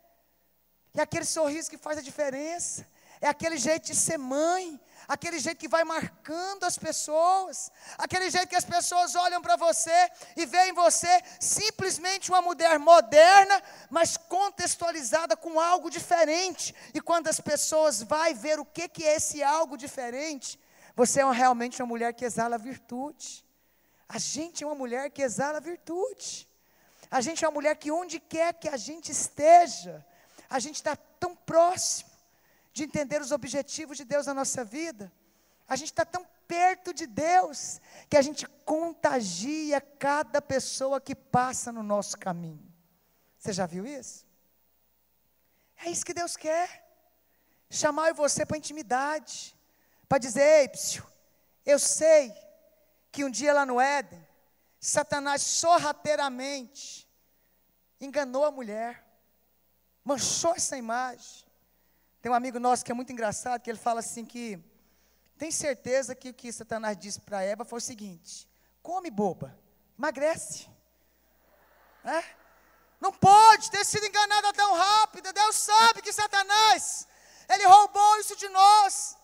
[SPEAKER 1] E aquele sorriso que faz a diferença, é aquele jeito de ser mãe, aquele jeito que vai marcando as pessoas, aquele jeito que as pessoas olham para você e veem em você simplesmente uma mulher moderna, mas contextualizada com algo diferente. E quando as pessoas vão ver o que, que é esse algo diferente, você é realmente uma mulher que exala virtude. A gente é uma mulher que exala virtude. A gente é uma mulher que onde quer que a gente esteja, a gente está tão próximo de entender os objetivos de Deus na nossa vida. A gente está tão perto de Deus que a gente contagia cada pessoa que passa no nosso caminho. Você já viu isso? É isso que Deus quer. Chamar você para intimidade para dizer: Ei, psiu, eu sei que um dia lá no Éden, Satanás sorrateiramente enganou a mulher, manchou essa imagem. Tem um amigo nosso que é muito engraçado, que ele fala assim que tem certeza que o que Satanás disse para Eva foi o seguinte: come boba, emagrece. É? Não pode ter sido enganada tão rápida. Deus sabe que Satanás, ele roubou isso de nós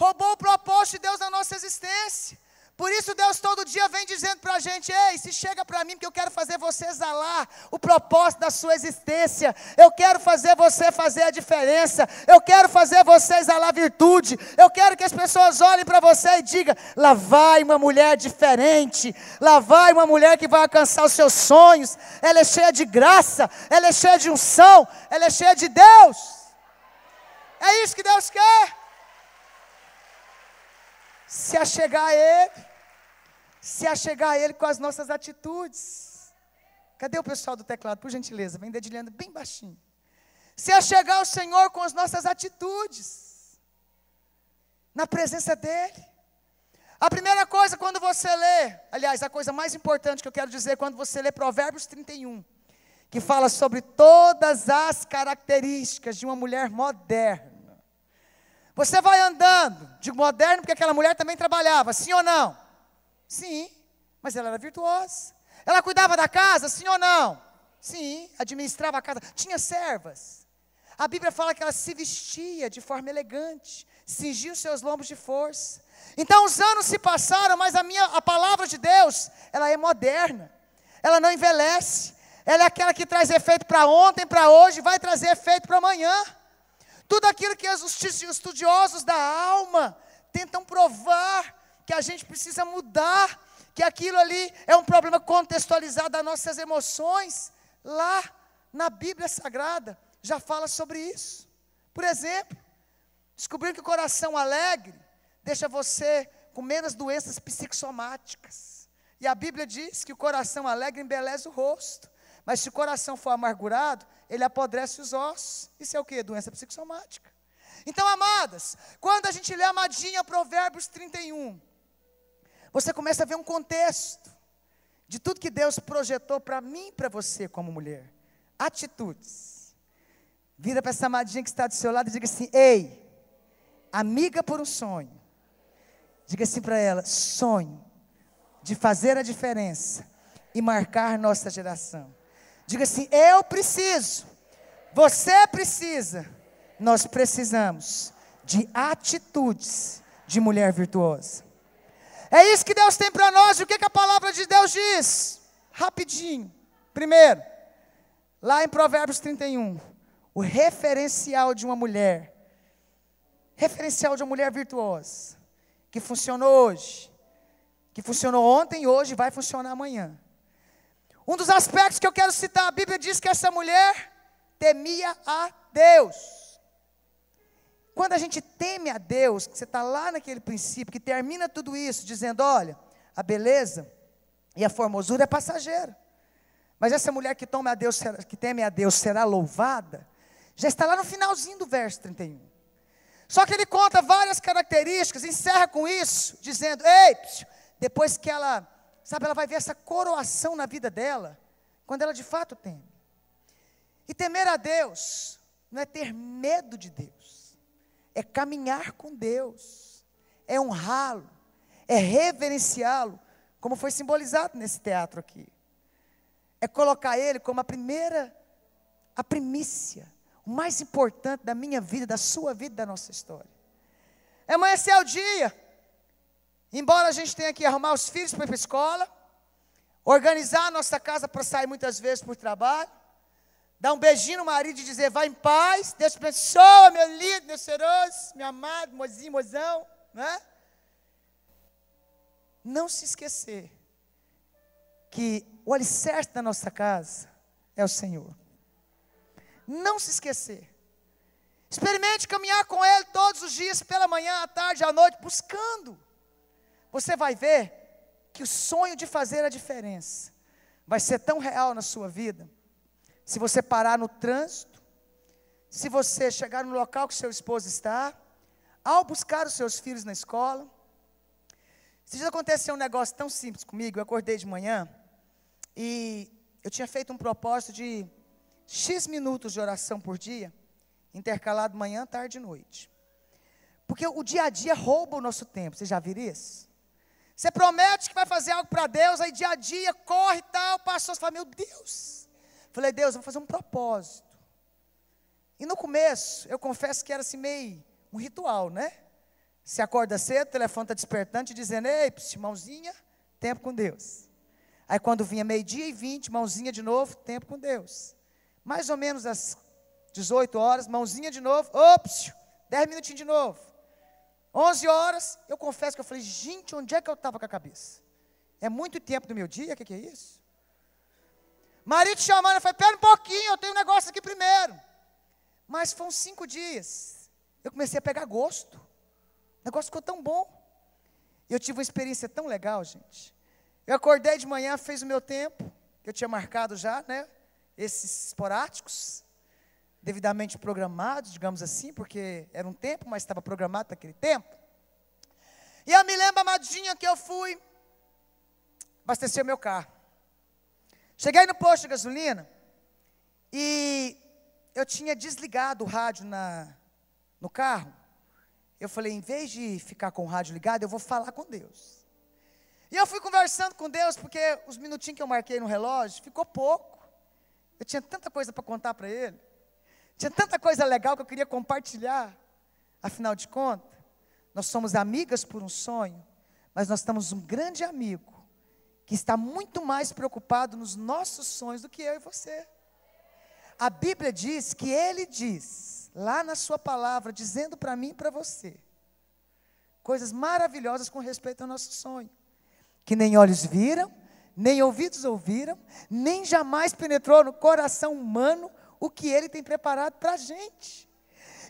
[SPEAKER 1] roubou o propósito de Deus na nossa existência. Por isso Deus todo dia vem dizendo para a gente: ei, se chega para mim, que eu quero fazer você exalar o propósito da sua existência. Eu quero fazer você fazer a diferença. Eu quero fazer você exalar virtude. Eu quero que as pessoas olhem para você e digam: lá vai uma mulher diferente. Lá vai uma mulher que vai alcançar os seus sonhos. Ela é cheia de graça. Ela é cheia de unção. Ela é cheia de Deus. É isso que Deus quer. Se achegar a Ele se achegar a Ele com as nossas atitudes. Cadê o pessoal do teclado, por gentileza? Vem dedilhando bem baixinho. Se achegar ao Senhor com as nossas atitudes, na presença dEle. A primeira coisa quando você lê, aliás, a coisa mais importante que eu quero dizer quando você lê Provérbios 31, que fala sobre todas as características de uma mulher moderna. Você vai andando, digo moderno porque aquela mulher também trabalhava, sim ou não? Sim, mas ela era virtuosa. Ela cuidava da casa, sim ou não? Sim, administrava a casa. Tinha servas. A Bíblia fala que ela se vestia de forma elegante, cingia os seus lombos de força. Então os anos se passaram, mas a minha a palavra de Deus, ela é moderna. Ela não envelhece. Ela é aquela que traz efeito para ontem, para hoje, vai trazer efeito para amanhã. Tudo aquilo que os estudiosos da alma tentam provar que a gente precisa mudar, que aquilo ali é um problema contextualizado das nossas emoções. Lá na Bíblia Sagrada já fala sobre isso. Por exemplo, descobrindo que o coração alegre deixa você com menos doenças psicossomáticas. E a Bíblia diz que o coração alegre embeleza o rosto. Mas se o coração for amargurado, ele apodrece os ossos. Isso é o que? Doença psicossomática. Então, amadas, quando a gente lê amadinha Provérbios 31, você começa a ver um contexto de tudo que Deus projetou para mim e para você como mulher. Atitudes. Vira para essa amadinha que está do seu lado e diga assim: Ei, amiga por um sonho. Diga assim para ela: sonho de fazer a diferença e marcar nossa geração. Diga assim: eu preciso, você precisa, nós precisamos de atitudes de mulher virtuosa. É isso que Deus tem para nós. E o que, que a palavra de Deus diz? Rapidinho. Primeiro, lá em Provérbios 31, o referencial de uma mulher, referencial de uma mulher virtuosa, que funcionou hoje, que funcionou ontem, hoje vai funcionar amanhã. Um dos aspectos que eu quero citar, a Bíblia diz que essa mulher temia a Deus. Quando a gente teme a Deus, que você está lá naquele princípio, que termina tudo isso, dizendo: olha, a beleza e a formosura é passageira. Mas essa mulher que, tome a Deus, que teme a Deus será louvada, já está lá no finalzinho do verso 31. Só que ele conta várias características, encerra com isso, dizendo: ei, depois que ela, sabe, ela vai ver essa coroação na vida dela, quando ela de fato teme. E temer a Deus não é ter medo de Deus é caminhar com Deus, é honrá-lo, é reverenciá-lo, como foi simbolizado nesse teatro aqui. É colocar ele como a primeira, a primícia, o mais importante da minha vida, da sua vida, da nossa história. É amanhecer o dia, embora a gente tenha que arrumar os filhos para ir para a escola, organizar a nossa casa para sair muitas vezes por trabalho, dar um beijinho no marido e dizer, vai em paz, Deus te abençoe, meu lindo, meu cheiroso, meu amado, mozinho, mozão, né? Não se esquecer que o alicerce da nossa casa é o Senhor. Não se esquecer. Experimente caminhar com Ele todos os dias, pela manhã, à tarde, à noite, buscando. Você vai ver que o sonho de fazer a diferença vai ser tão real na sua vida se você parar no trânsito, se você chegar no local que seu esposo está, ao buscar os seus filhos na escola. Se já aconteceu um negócio tão simples comigo, eu acordei de manhã e eu tinha feito um propósito de X minutos de oração por dia, intercalado manhã, tarde e noite. Porque o dia a dia rouba o nosso tempo, você já viram isso? Você promete que vai fazer algo para Deus, aí dia a dia corre e tal, passou, você fala, meu Deus, Falei, Deus, eu vou fazer um propósito. E no começo, eu confesso que era assim meio um ritual, né? Se acorda cedo, o telefone está despertando, dizendo, ei, mãozinha, tempo com Deus. Aí quando vinha meio-dia e vinte, mãozinha de novo, tempo com Deus. Mais ou menos às 18 horas, mãozinha de novo, ops, 10 minutinhos de novo. 11 horas, eu confesso que eu falei, gente, onde é que eu estava com a cabeça? É muito tempo do meu dia, o que, que é isso? Marido chamando, eu falei, pera um pouquinho, eu tenho um negócio aqui primeiro. Mas foram cinco dias. Eu comecei a pegar gosto. O negócio ficou tão bom. Eu tive uma experiência tão legal, gente. Eu acordei de manhã, fez o meu tempo, que eu tinha marcado já, né? Esses esporádicos, devidamente programados, digamos assim, porque era um tempo, mas estava programado para aquele tempo. E eu me lembro, amadinha, que eu fui abastecer o meu carro. Cheguei no posto de gasolina e eu tinha desligado o rádio na, no carro. Eu falei, em vez de ficar com o rádio ligado, eu vou falar com Deus. E eu fui conversando com Deus, porque os minutinhos que eu marquei no relógio ficou pouco. Eu tinha tanta coisa para contar para Ele. Tinha tanta coisa legal que eu queria compartilhar. Afinal de contas, nós somos amigas por um sonho, mas nós estamos um grande amigo que está muito mais preocupado nos nossos sonhos do que eu e você. A Bíblia diz que Ele diz, lá na Sua palavra, dizendo para mim e para você, coisas maravilhosas com respeito ao nosso sonho, que nem olhos viram, nem ouvidos ouviram, nem jamais penetrou no coração humano o que Ele tem preparado para a gente.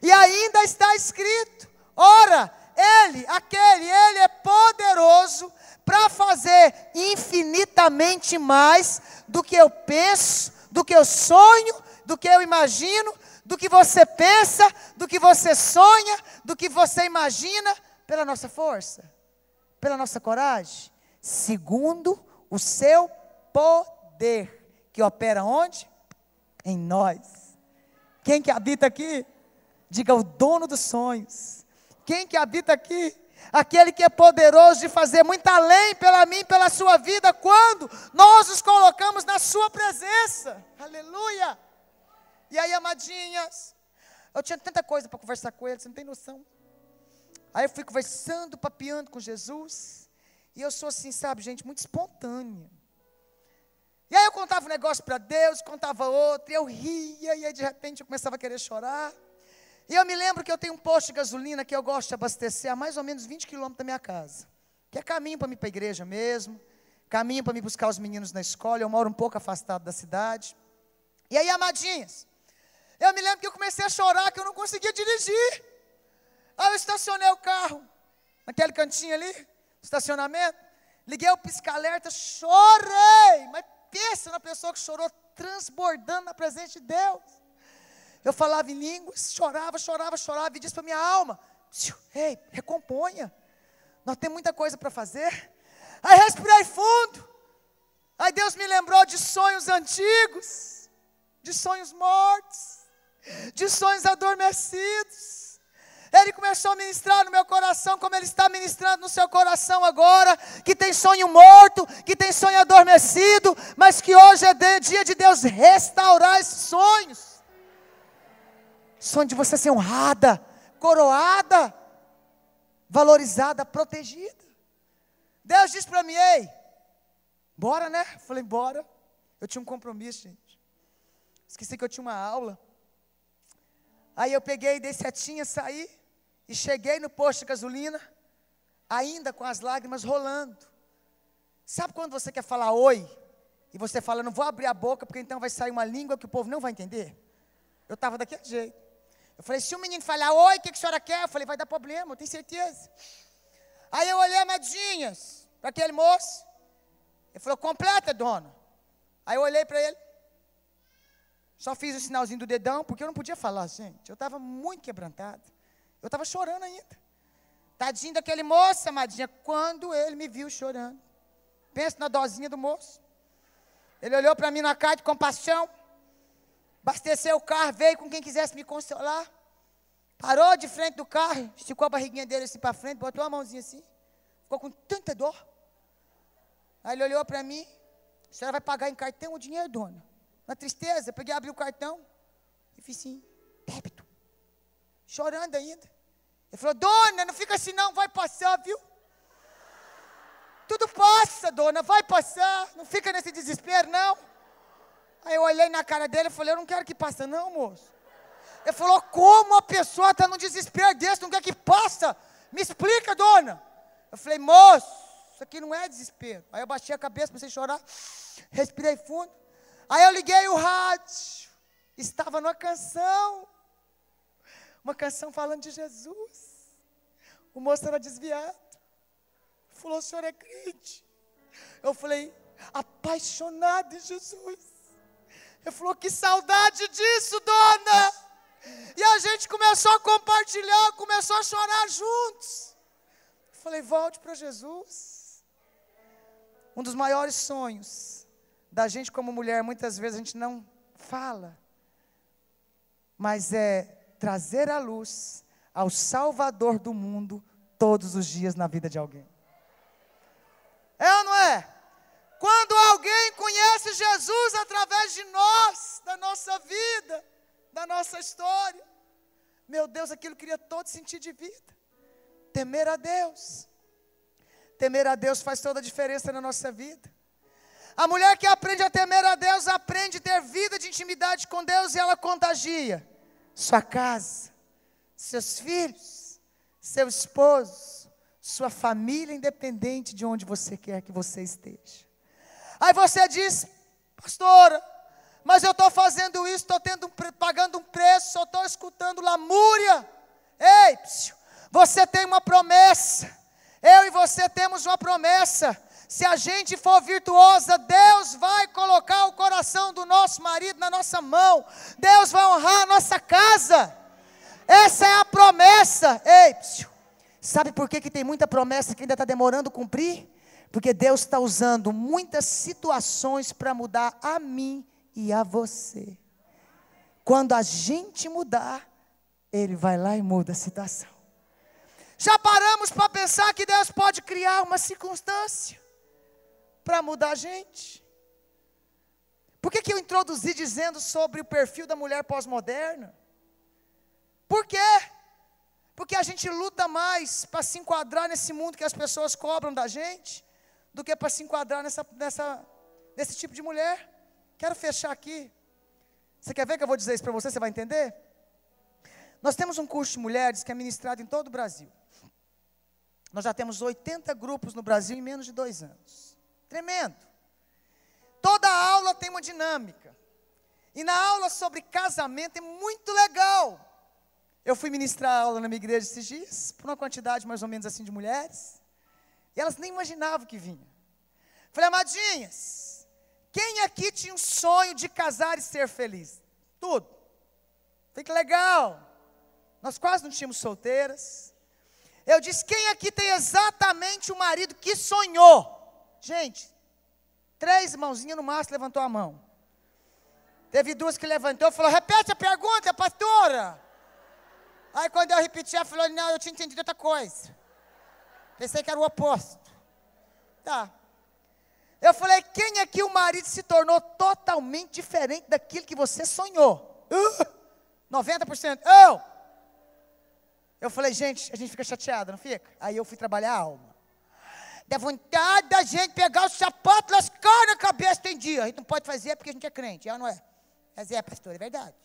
[SPEAKER 1] E ainda está escrito: ora, Ele, aquele, Ele é poderoso para fazer infinitamente mais do que eu penso, do que eu sonho, do que eu imagino, do que você pensa, do que você sonha, do que você imagina, pela nossa força, pela nossa coragem, segundo o seu poder, que opera onde? Em nós. Quem que habita aqui? Diga o dono dos sonhos. Quem que habita aqui? Aquele que é poderoso de fazer muito além pela mim, pela sua vida, quando nós os colocamos na sua presença. Aleluia! E aí, amadinhas, eu tinha tanta coisa para conversar com ele, você não tem noção. Aí eu fui conversando, papeando com Jesus. E eu sou assim, sabe, gente, muito espontânea. E aí eu contava um negócio para Deus, contava outro, e eu ria, e aí de repente eu começava a querer chorar. E eu me lembro que eu tenho um posto de gasolina que eu gosto de abastecer a mais ou menos 20 quilômetros da minha casa. Que é caminho para me ir para a igreja mesmo, caminho para me buscar os meninos na escola, eu moro um pouco afastado da cidade. E aí, amadinhas, eu me lembro que eu comecei a chorar, que eu não conseguia dirigir. Aí eu estacionei o carro, naquele cantinho ali, estacionamento. Liguei o pisca-alerta, chorei. Mas pensa na pessoa que chorou, transbordando na presença de Deus. Eu falava em línguas, chorava, chorava, chorava e disse para minha alma: Ei, recomponha. Nós temos muita coisa para fazer. Aí respirei fundo. Aí Deus me lembrou de sonhos antigos, de sonhos mortos de sonhos adormecidos. Ele começou a ministrar no meu coração, como Ele está ministrando no seu coração agora, que tem sonho morto, que tem sonho adormecido, mas que hoje é dia de Deus restaurar esses sonhos. Sonho de você ser honrada, coroada, valorizada, protegida. Deus disse para mim: Ei, bora né? Falei: Bora. Eu tinha um compromisso, gente. Esqueci que eu tinha uma aula. Aí eu peguei, dei setinha, saí e cheguei no posto de gasolina, ainda com as lágrimas rolando. Sabe quando você quer falar oi? E você fala, não vou abrir a boca, porque então vai sair uma língua que o povo não vai entender? Eu estava daquele jeito. Eu falei, se o menino falar oi, o que, que a senhora quer? Eu falei, vai dar problema, eu tenho certeza. Aí eu olhei amadinhas para aquele moço. Ele falou, completa, dona. Aí eu olhei para ele. Só fiz o sinalzinho do dedão, porque eu não podia falar, gente. Eu estava muito quebrantado. Eu estava chorando ainda. Tadinho daquele moço, amadinha, quando ele me viu chorando. Pensa na dozinha do moço. Ele olhou para mim na cara de compaixão. Abasteceu o carro, veio com quem quisesse me consolar. Parou de frente do carro, esticou a barriguinha dele assim para frente, botou a mãozinha assim. Ficou com tanta dor. Aí ele olhou para mim. A senhora vai pagar em cartão o dinheiro, dona? Na tristeza, peguei, abri o cartão e fiz assim, débito. Chorando ainda. Ele falou, dona, não fica assim não, vai passar, viu? Tudo passa, dona, vai passar. Não fica nesse desespero, não. Aí eu olhei na cara dele e falei, eu não quero que passe, não, moço. Ele falou, como a pessoa está num desespero desse, não quer que passa? Me explica, dona. Eu falei, moço, isso aqui não é desespero. Aí eu baixei a cabeça, comecei a chorar, respirei fundo. Aí eu liguei o rádio, estava numa canção, uma canção falando de Jesus. O moço era desviado. Falou, o senhor é crente? Eu falei, apaixonado em Jesus. Ele falou, que saudade disso, dona. E a gente começou a compartilhar, começou a chorar juntos. Eu falei, volte para Jesus. Um dos maiores sonhos da gente como mulher, muitas vezes a gente não fala, mas é trazer a luz ao Salvador do mundo todos os dias na vida de alguém. É ou não é? Quando alguém conhece Jesus através de nós, da nossa vida, da nossa história, meu Deus, aquilo cria todo sentido de vida. Temer a Deus. Temer a Deus faz toda a diferença na nossa vida. A mulher que aprende a temer a Deus aprende a ter vida de intimidade com Deus e ela contagia sua casa, seus filhos, seu esposo, sua família, independente de onde você quer que você esteja. Aí você diz, pastora, mas eu estou fazendo isso, estou pagando um preço, só estou escutando lamúria. Ei, você tem uma promessa. Eu e você temos uma promessa. Se a gente for virtuosa, Deus vai colocar o coração do nosso marido na nossa mão. Deus vai honrar a nossa casa. Essa é a promessa. Ei, sabe por que, que tem muita promessa que ainda está demorando cumprir? Porque Deus está usando muitas situações para mudar a mim e a você. Quando a gente mudar, Ele vai lá e muda a situação. Já paramos para pensar que Deus pode criar uma circunstância para mudar a gente? Por que, que eu introduzi dizendo sobre o perfil da mulher pós-moderna? Por quê? Porque a gente luta mais para se enquadrar nesse mundo que as pessoas cobram da gente, do que para se enquadrar nessa, nessa, nesse tipo de mulher. Quero fechar aqui. Você quer ver que eu vou dizer isso para você? Você vai entender? Nós temos um curso de mulheres que é ministrado em todo o Brasil. Nós já temos 80 grupos no Brasil em menos de dois anos. Tremendo. Toda aula tem uma dinâmica. E na aula sobre casamento é muito legal. Eu fui ministrar aula na minha igreja esses dias, por uma quantidade mais ou menos assim de mulheres. E elas nem imaginavam que vinha. Falei, amadinhas, quem aqui tinha um sonho de casar e ser feliz? Tudo. Fica legal. Nós quase não tínhamos solteiras. Eu disse: quem aqui tem exatamente o marido que sonhou? Gente, três mãozinhas no máximo levantou a mão. Teve duas que levantou e falou: repete a pergunta, pastora. Aí quando eu repeti, ela falou: não, eu tinha entendido outra coisa. Pensei que era o oposto. Tá. Eu falei, quem é que o marido se tornou totalmente diferente daquilo que você sonhou? Uh, 90%. Eu! Eu falei, gente, a gente fica chateado, não fica? Aí eu fui trabalhar a alma. Dá vontade da gente pegar o sapato, lascar na cabeça tem dia. A gente não pode fazer porque a gente é crente, ela não é? Mas é, pastor, é verdade.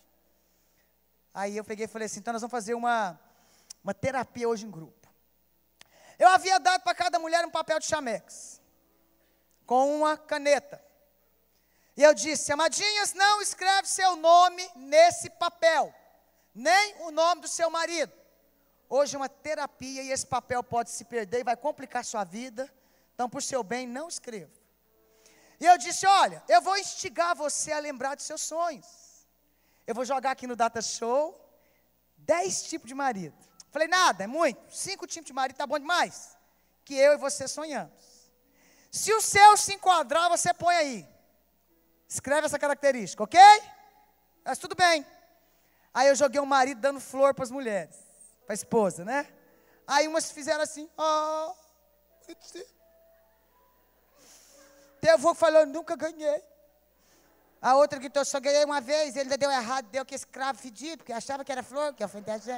[SPEAKER 1] Aí eu peguei e falei assim, então nós vamos fazer uma, uma terapia hoje em grupo. Eu havia dado para cada mulher um papel de chamex com uma caneta. E eu disse: Amadinhas, não escreve seu nome nesse papel, nem o nome do seu marido. Hoje é uma terapia e esse papel pode se perder e vai complicar sua vida. Então, por seu bem, não escreva. E eu disse: Olha, eu vou instigar você a lembrar de seus sonhos. Eu vou jogar aqui no Data Show dez tipos de marido. Falei: Nada, é muito. Cinco tipos de marido está bom demais. Que eu e você sonhamos. Se o seu se enquadrar, você põe aí. Escreve essa característica, ok? Mas tudo bem. Aí eu joguei o marido dando flor para as mulheres, para a esposa, né? Aí umas fizeram assim, ah, Teve um que falou, nunca ganhei. A outra gritou, só ganhei uma vez, ele deu errado, deu que escravo fedido, porque achava que era flor, que é ofendente.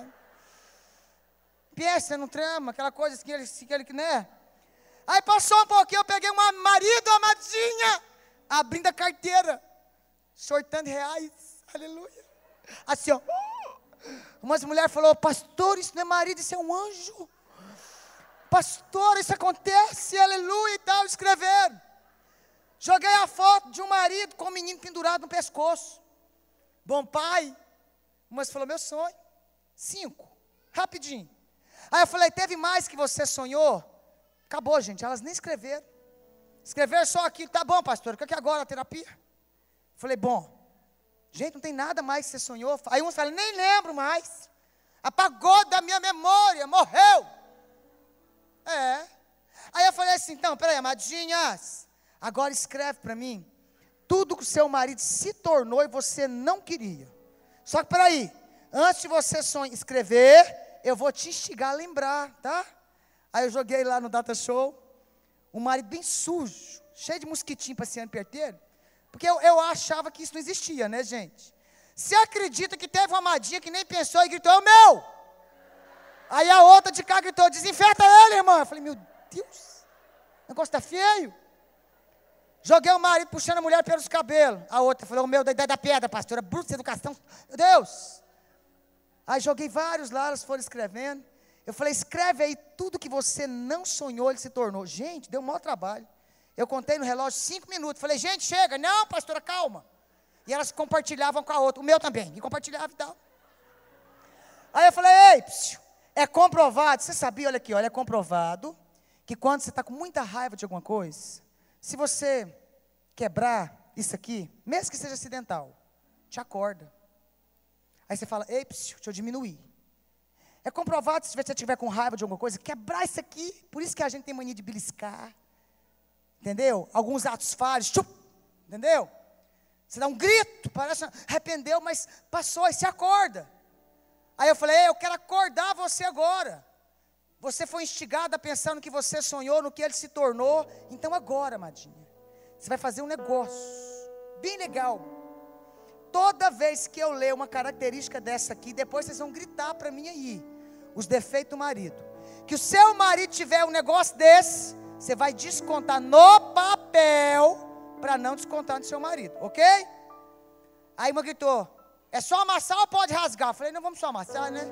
[SPEAKER 1] Pensa no trama, aquela coisa que ele, que ele, né? Aí passou um pouquinho, eu peguei uma marido amadinha, abrindo a carteira, sortando reais. Aleluia. Assim, ó. Umas mulheres falou, pastor, isso não é marido, isso é um anjo. Pastor, isso acontece, aleluia e tal, escreveram. Joguei a foto de um marido com um menino pendurado no pescoço. Bom pai. Umas falou, meu sonho. Cinco. Rapidinho. Aí eu falei, teve mais que você sonhou? Acabou, gente. Elas nem escreveram. Escreveram só aquilo. Tá bom, pastor. O que é agora a terapia? Falei, bom. Gente, não tem nada mais que você sonhou. Aí uns falam, nem lembro mais. Apagou da minha memória, morreu. É. Aí eu falei assim, então, peraí, amadinhas. Agora escreve para mim tudo que o seu marido se tornou e você não queria. Só que peraí, antes de você escrever, eu vou te instigar a lembrar, tá? Aí eu joguei lá no Data Show, um marido bem sujo, cheio de mosquitinho passeando perteiro, porque eu, eu achava que isso não existia, né, gente? Você acredita que teve uma amadinha que nem pensou e gritou, é o meu! Aí a outra de cá gritou, desinfeta ele, irmã. Eu falei, meu Deus, o negócio está feio. Joguei o marido puxando a mulher pelos cabelos. A outra falou, o meu da ideia da pedra, pastora, bruxa de educação. Meu Deus! Aí joguei vários lá, elas foram escrevendo. Eu falei, escreve aí tudo que você não sonhou, ele se tornou. Gente, deu um maior trabalho. Eu contei no relógio cinco minutos. Falei, gente, chega. Não, pastora, calma. E elas compartilhavam com a outra. O meu também. E compartilhava e tal. Aí eu falei, ei, psiu, é comprovado. Você sabia, olha aqui, olha, é comprovado que quando você está com muita raiva de alguma coisa, se você quebrar isso aqui, mesmo que seja acidental, te acorda. Aí você fala, ei, psiu, deixa eu diminuir. É comprovado se você estiver com raiva de alguma coisa, quebrar isso aqui. Por isso que a gente tem mania de beliscar. Entendeu? Alguns atos falhos, chup, entendeu? Você dá um grito, parece, arrependeu, mas passou, e se acorda. Aí eu falei, eu quero acordar você agora. Você foi instigada pensando que você sonhou no que ele se tornou. Então agora, Madinha, você vai fazer um negócio bem legal. Toda vez que eu ler uma característica dessa aqui, depois vocês vão gritar para mim aí, os defeitos do marido. Que o seu marido tiver um negócio desse, você vai descontar no papel para não descontar no seu marido, ok? Aí uma gritou: É só amassar ou pode rasgar? Eu falei: Não vamos só amassar, né?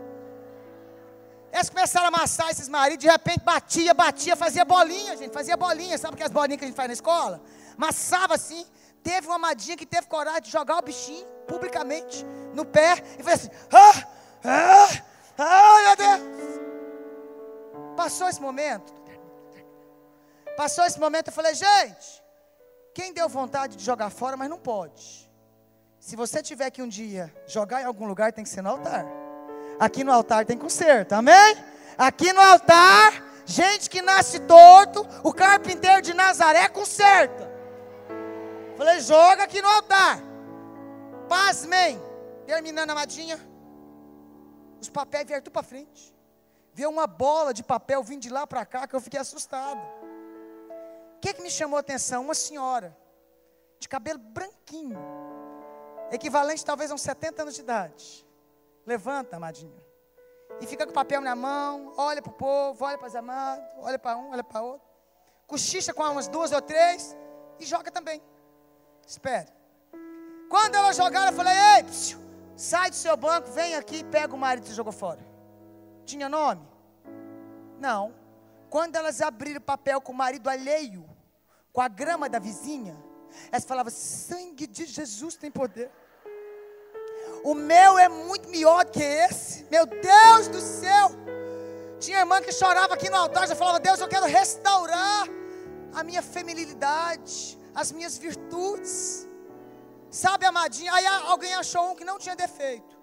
[SPEAKER 1] Eles começaram a amassar esses maridos, de repente batia, batia, fazia bolinha, gente, fazia bolinha, sabe aquelas bolinhas que a gente faz na escola? Amassava assim. Teve uma amadinha que teve coragem de jogar o bichinho publicamente no pé e fez assim: Ah, ah, ah, meu Deus. Passou esse momento, Passou esse momento, eu falei, gente, quem deu vontade de jogar fora, mas não pode. Se você tiver que um dia jogar em algum lugar, tem que ser no altar. Aqui no altar tem conserto, amém? Aqui no altar, gente que nasce torto, o carpinteiro de Nazaré conserta. Falei, joga aqui no altar. Pasmem. Terminando a madinha. Os papéis vieram tudo para frente. Viu uma bola de papel vindo de lá para cá que eu fiquei assustado que, que me chamou a atenção? Uma senhora, de cabelo branquinho, equivalente talvez a uns 70 anos de idade. Levanta, amadinha. E fica com o papel na mão, olha para o povo, olha para os amados, olha para um, olha para outro. Cochicha com umas duas ou três e joga também. Espere. Quando ela jogar, eu falei: Ei, psiu, sai do seu banco, vem aqui e pega o marido que jogou fora. Tinha nome? Não. Quando elas abriram papel com o marido alheio, com a grama da vizinha, elas falavam: sangue de Jesus tem poder. O meu é muito melhor que esse. Meu Deus do céu. Tinha irmã que chorava aqui no altar, já falava: Deus, eu quero restaurar a minha feminilidade, as minhas virtudes. Sabe, amadinha? Aí alguém achou um que não tinha defeito.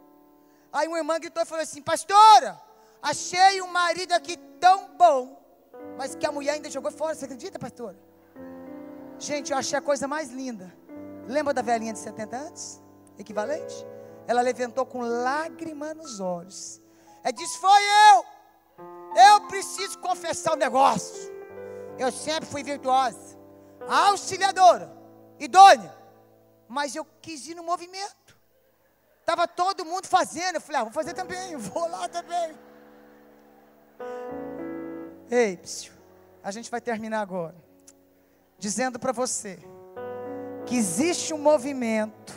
[SPEAKER 1] Aí uma irmã gritou e falou assim: Pastora, achei um marido aqui tão bom, mas que a mulher ainda jogou fora. Você acredita, pastora? Gente, eu achei a coisa mais linda. Lembra da velhinha de 70 anos? Equivalente? Ela levantou com lágrima nos olhos. Ela disse: Foi eu. Eu preciso confessar o negócio. Eu sempre fui virtuosa, auxiliadora, idônea. Mas eu quis ir no movimento. Estava todo mundo fazendo. Eu falei: ah, vou fazer também. <laughs> Vou lá também. Ei, psiu, a gente vai terminar agora. Dizendo para você que existe um movimento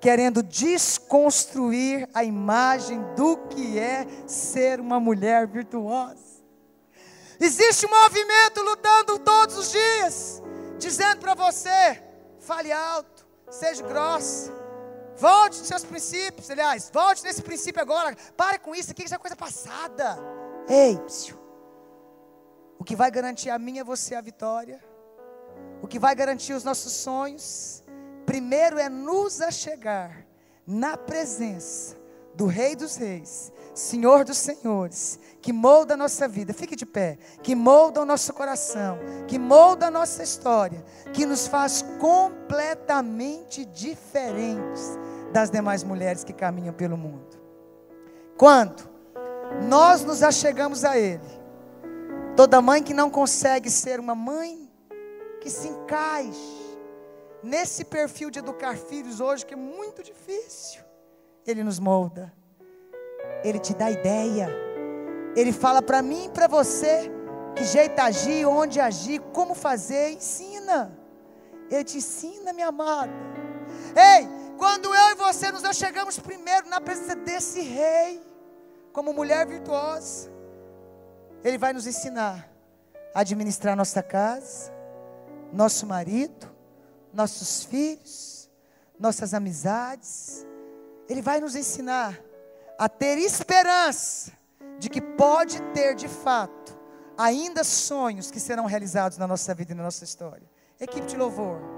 [SPEAKER 1] querendo desconstruir a imagem do que é ser uma mulher virtuosa. Existe um movimento lutando todos os dias, dizendo para você: fale alto, seja grossa, volte nos seus princípios. Aliás, volte nesse princípio agora. Pare com isso aqui, isso é coisa passada. Ei, psiu. o que vai garantir a minha e você a vitória, o que vai garantir os nossos sonhos, primeiro é nos achegar na presença do Rei dos Reis, Senhor dos Senhores, que molda a nossa vida, fique de pé, que molda o nosso coração, que molda a nossa história, que nos faz completamente diferentes das demais mulheres que caminham pelo mundo. Quando nós nos achegamos a Ele, toda mãe que não consegue ser uma mãe que se encaixe, nesse perfil de educar filhos hoje, que é muito difícil, Ele nos molda, Ele te dá ideia, Ele fala para mim e para você que jeito agir, onde agir, como fazer, ensina. Ele te ensina, minha amada. Ei, quando eu e você nos chegamos primeiro na presença desse rei, como mulher virtuosa, ele vai nos ensinar a administrar nossa casa, nosso marido, nossos filhos, nossas amizades. Ele vai nos ensinar a ter esperança de que pode ter de fato ainda sonhos que serão realizados na nossa vida e na nossa história. Equipe de louvor.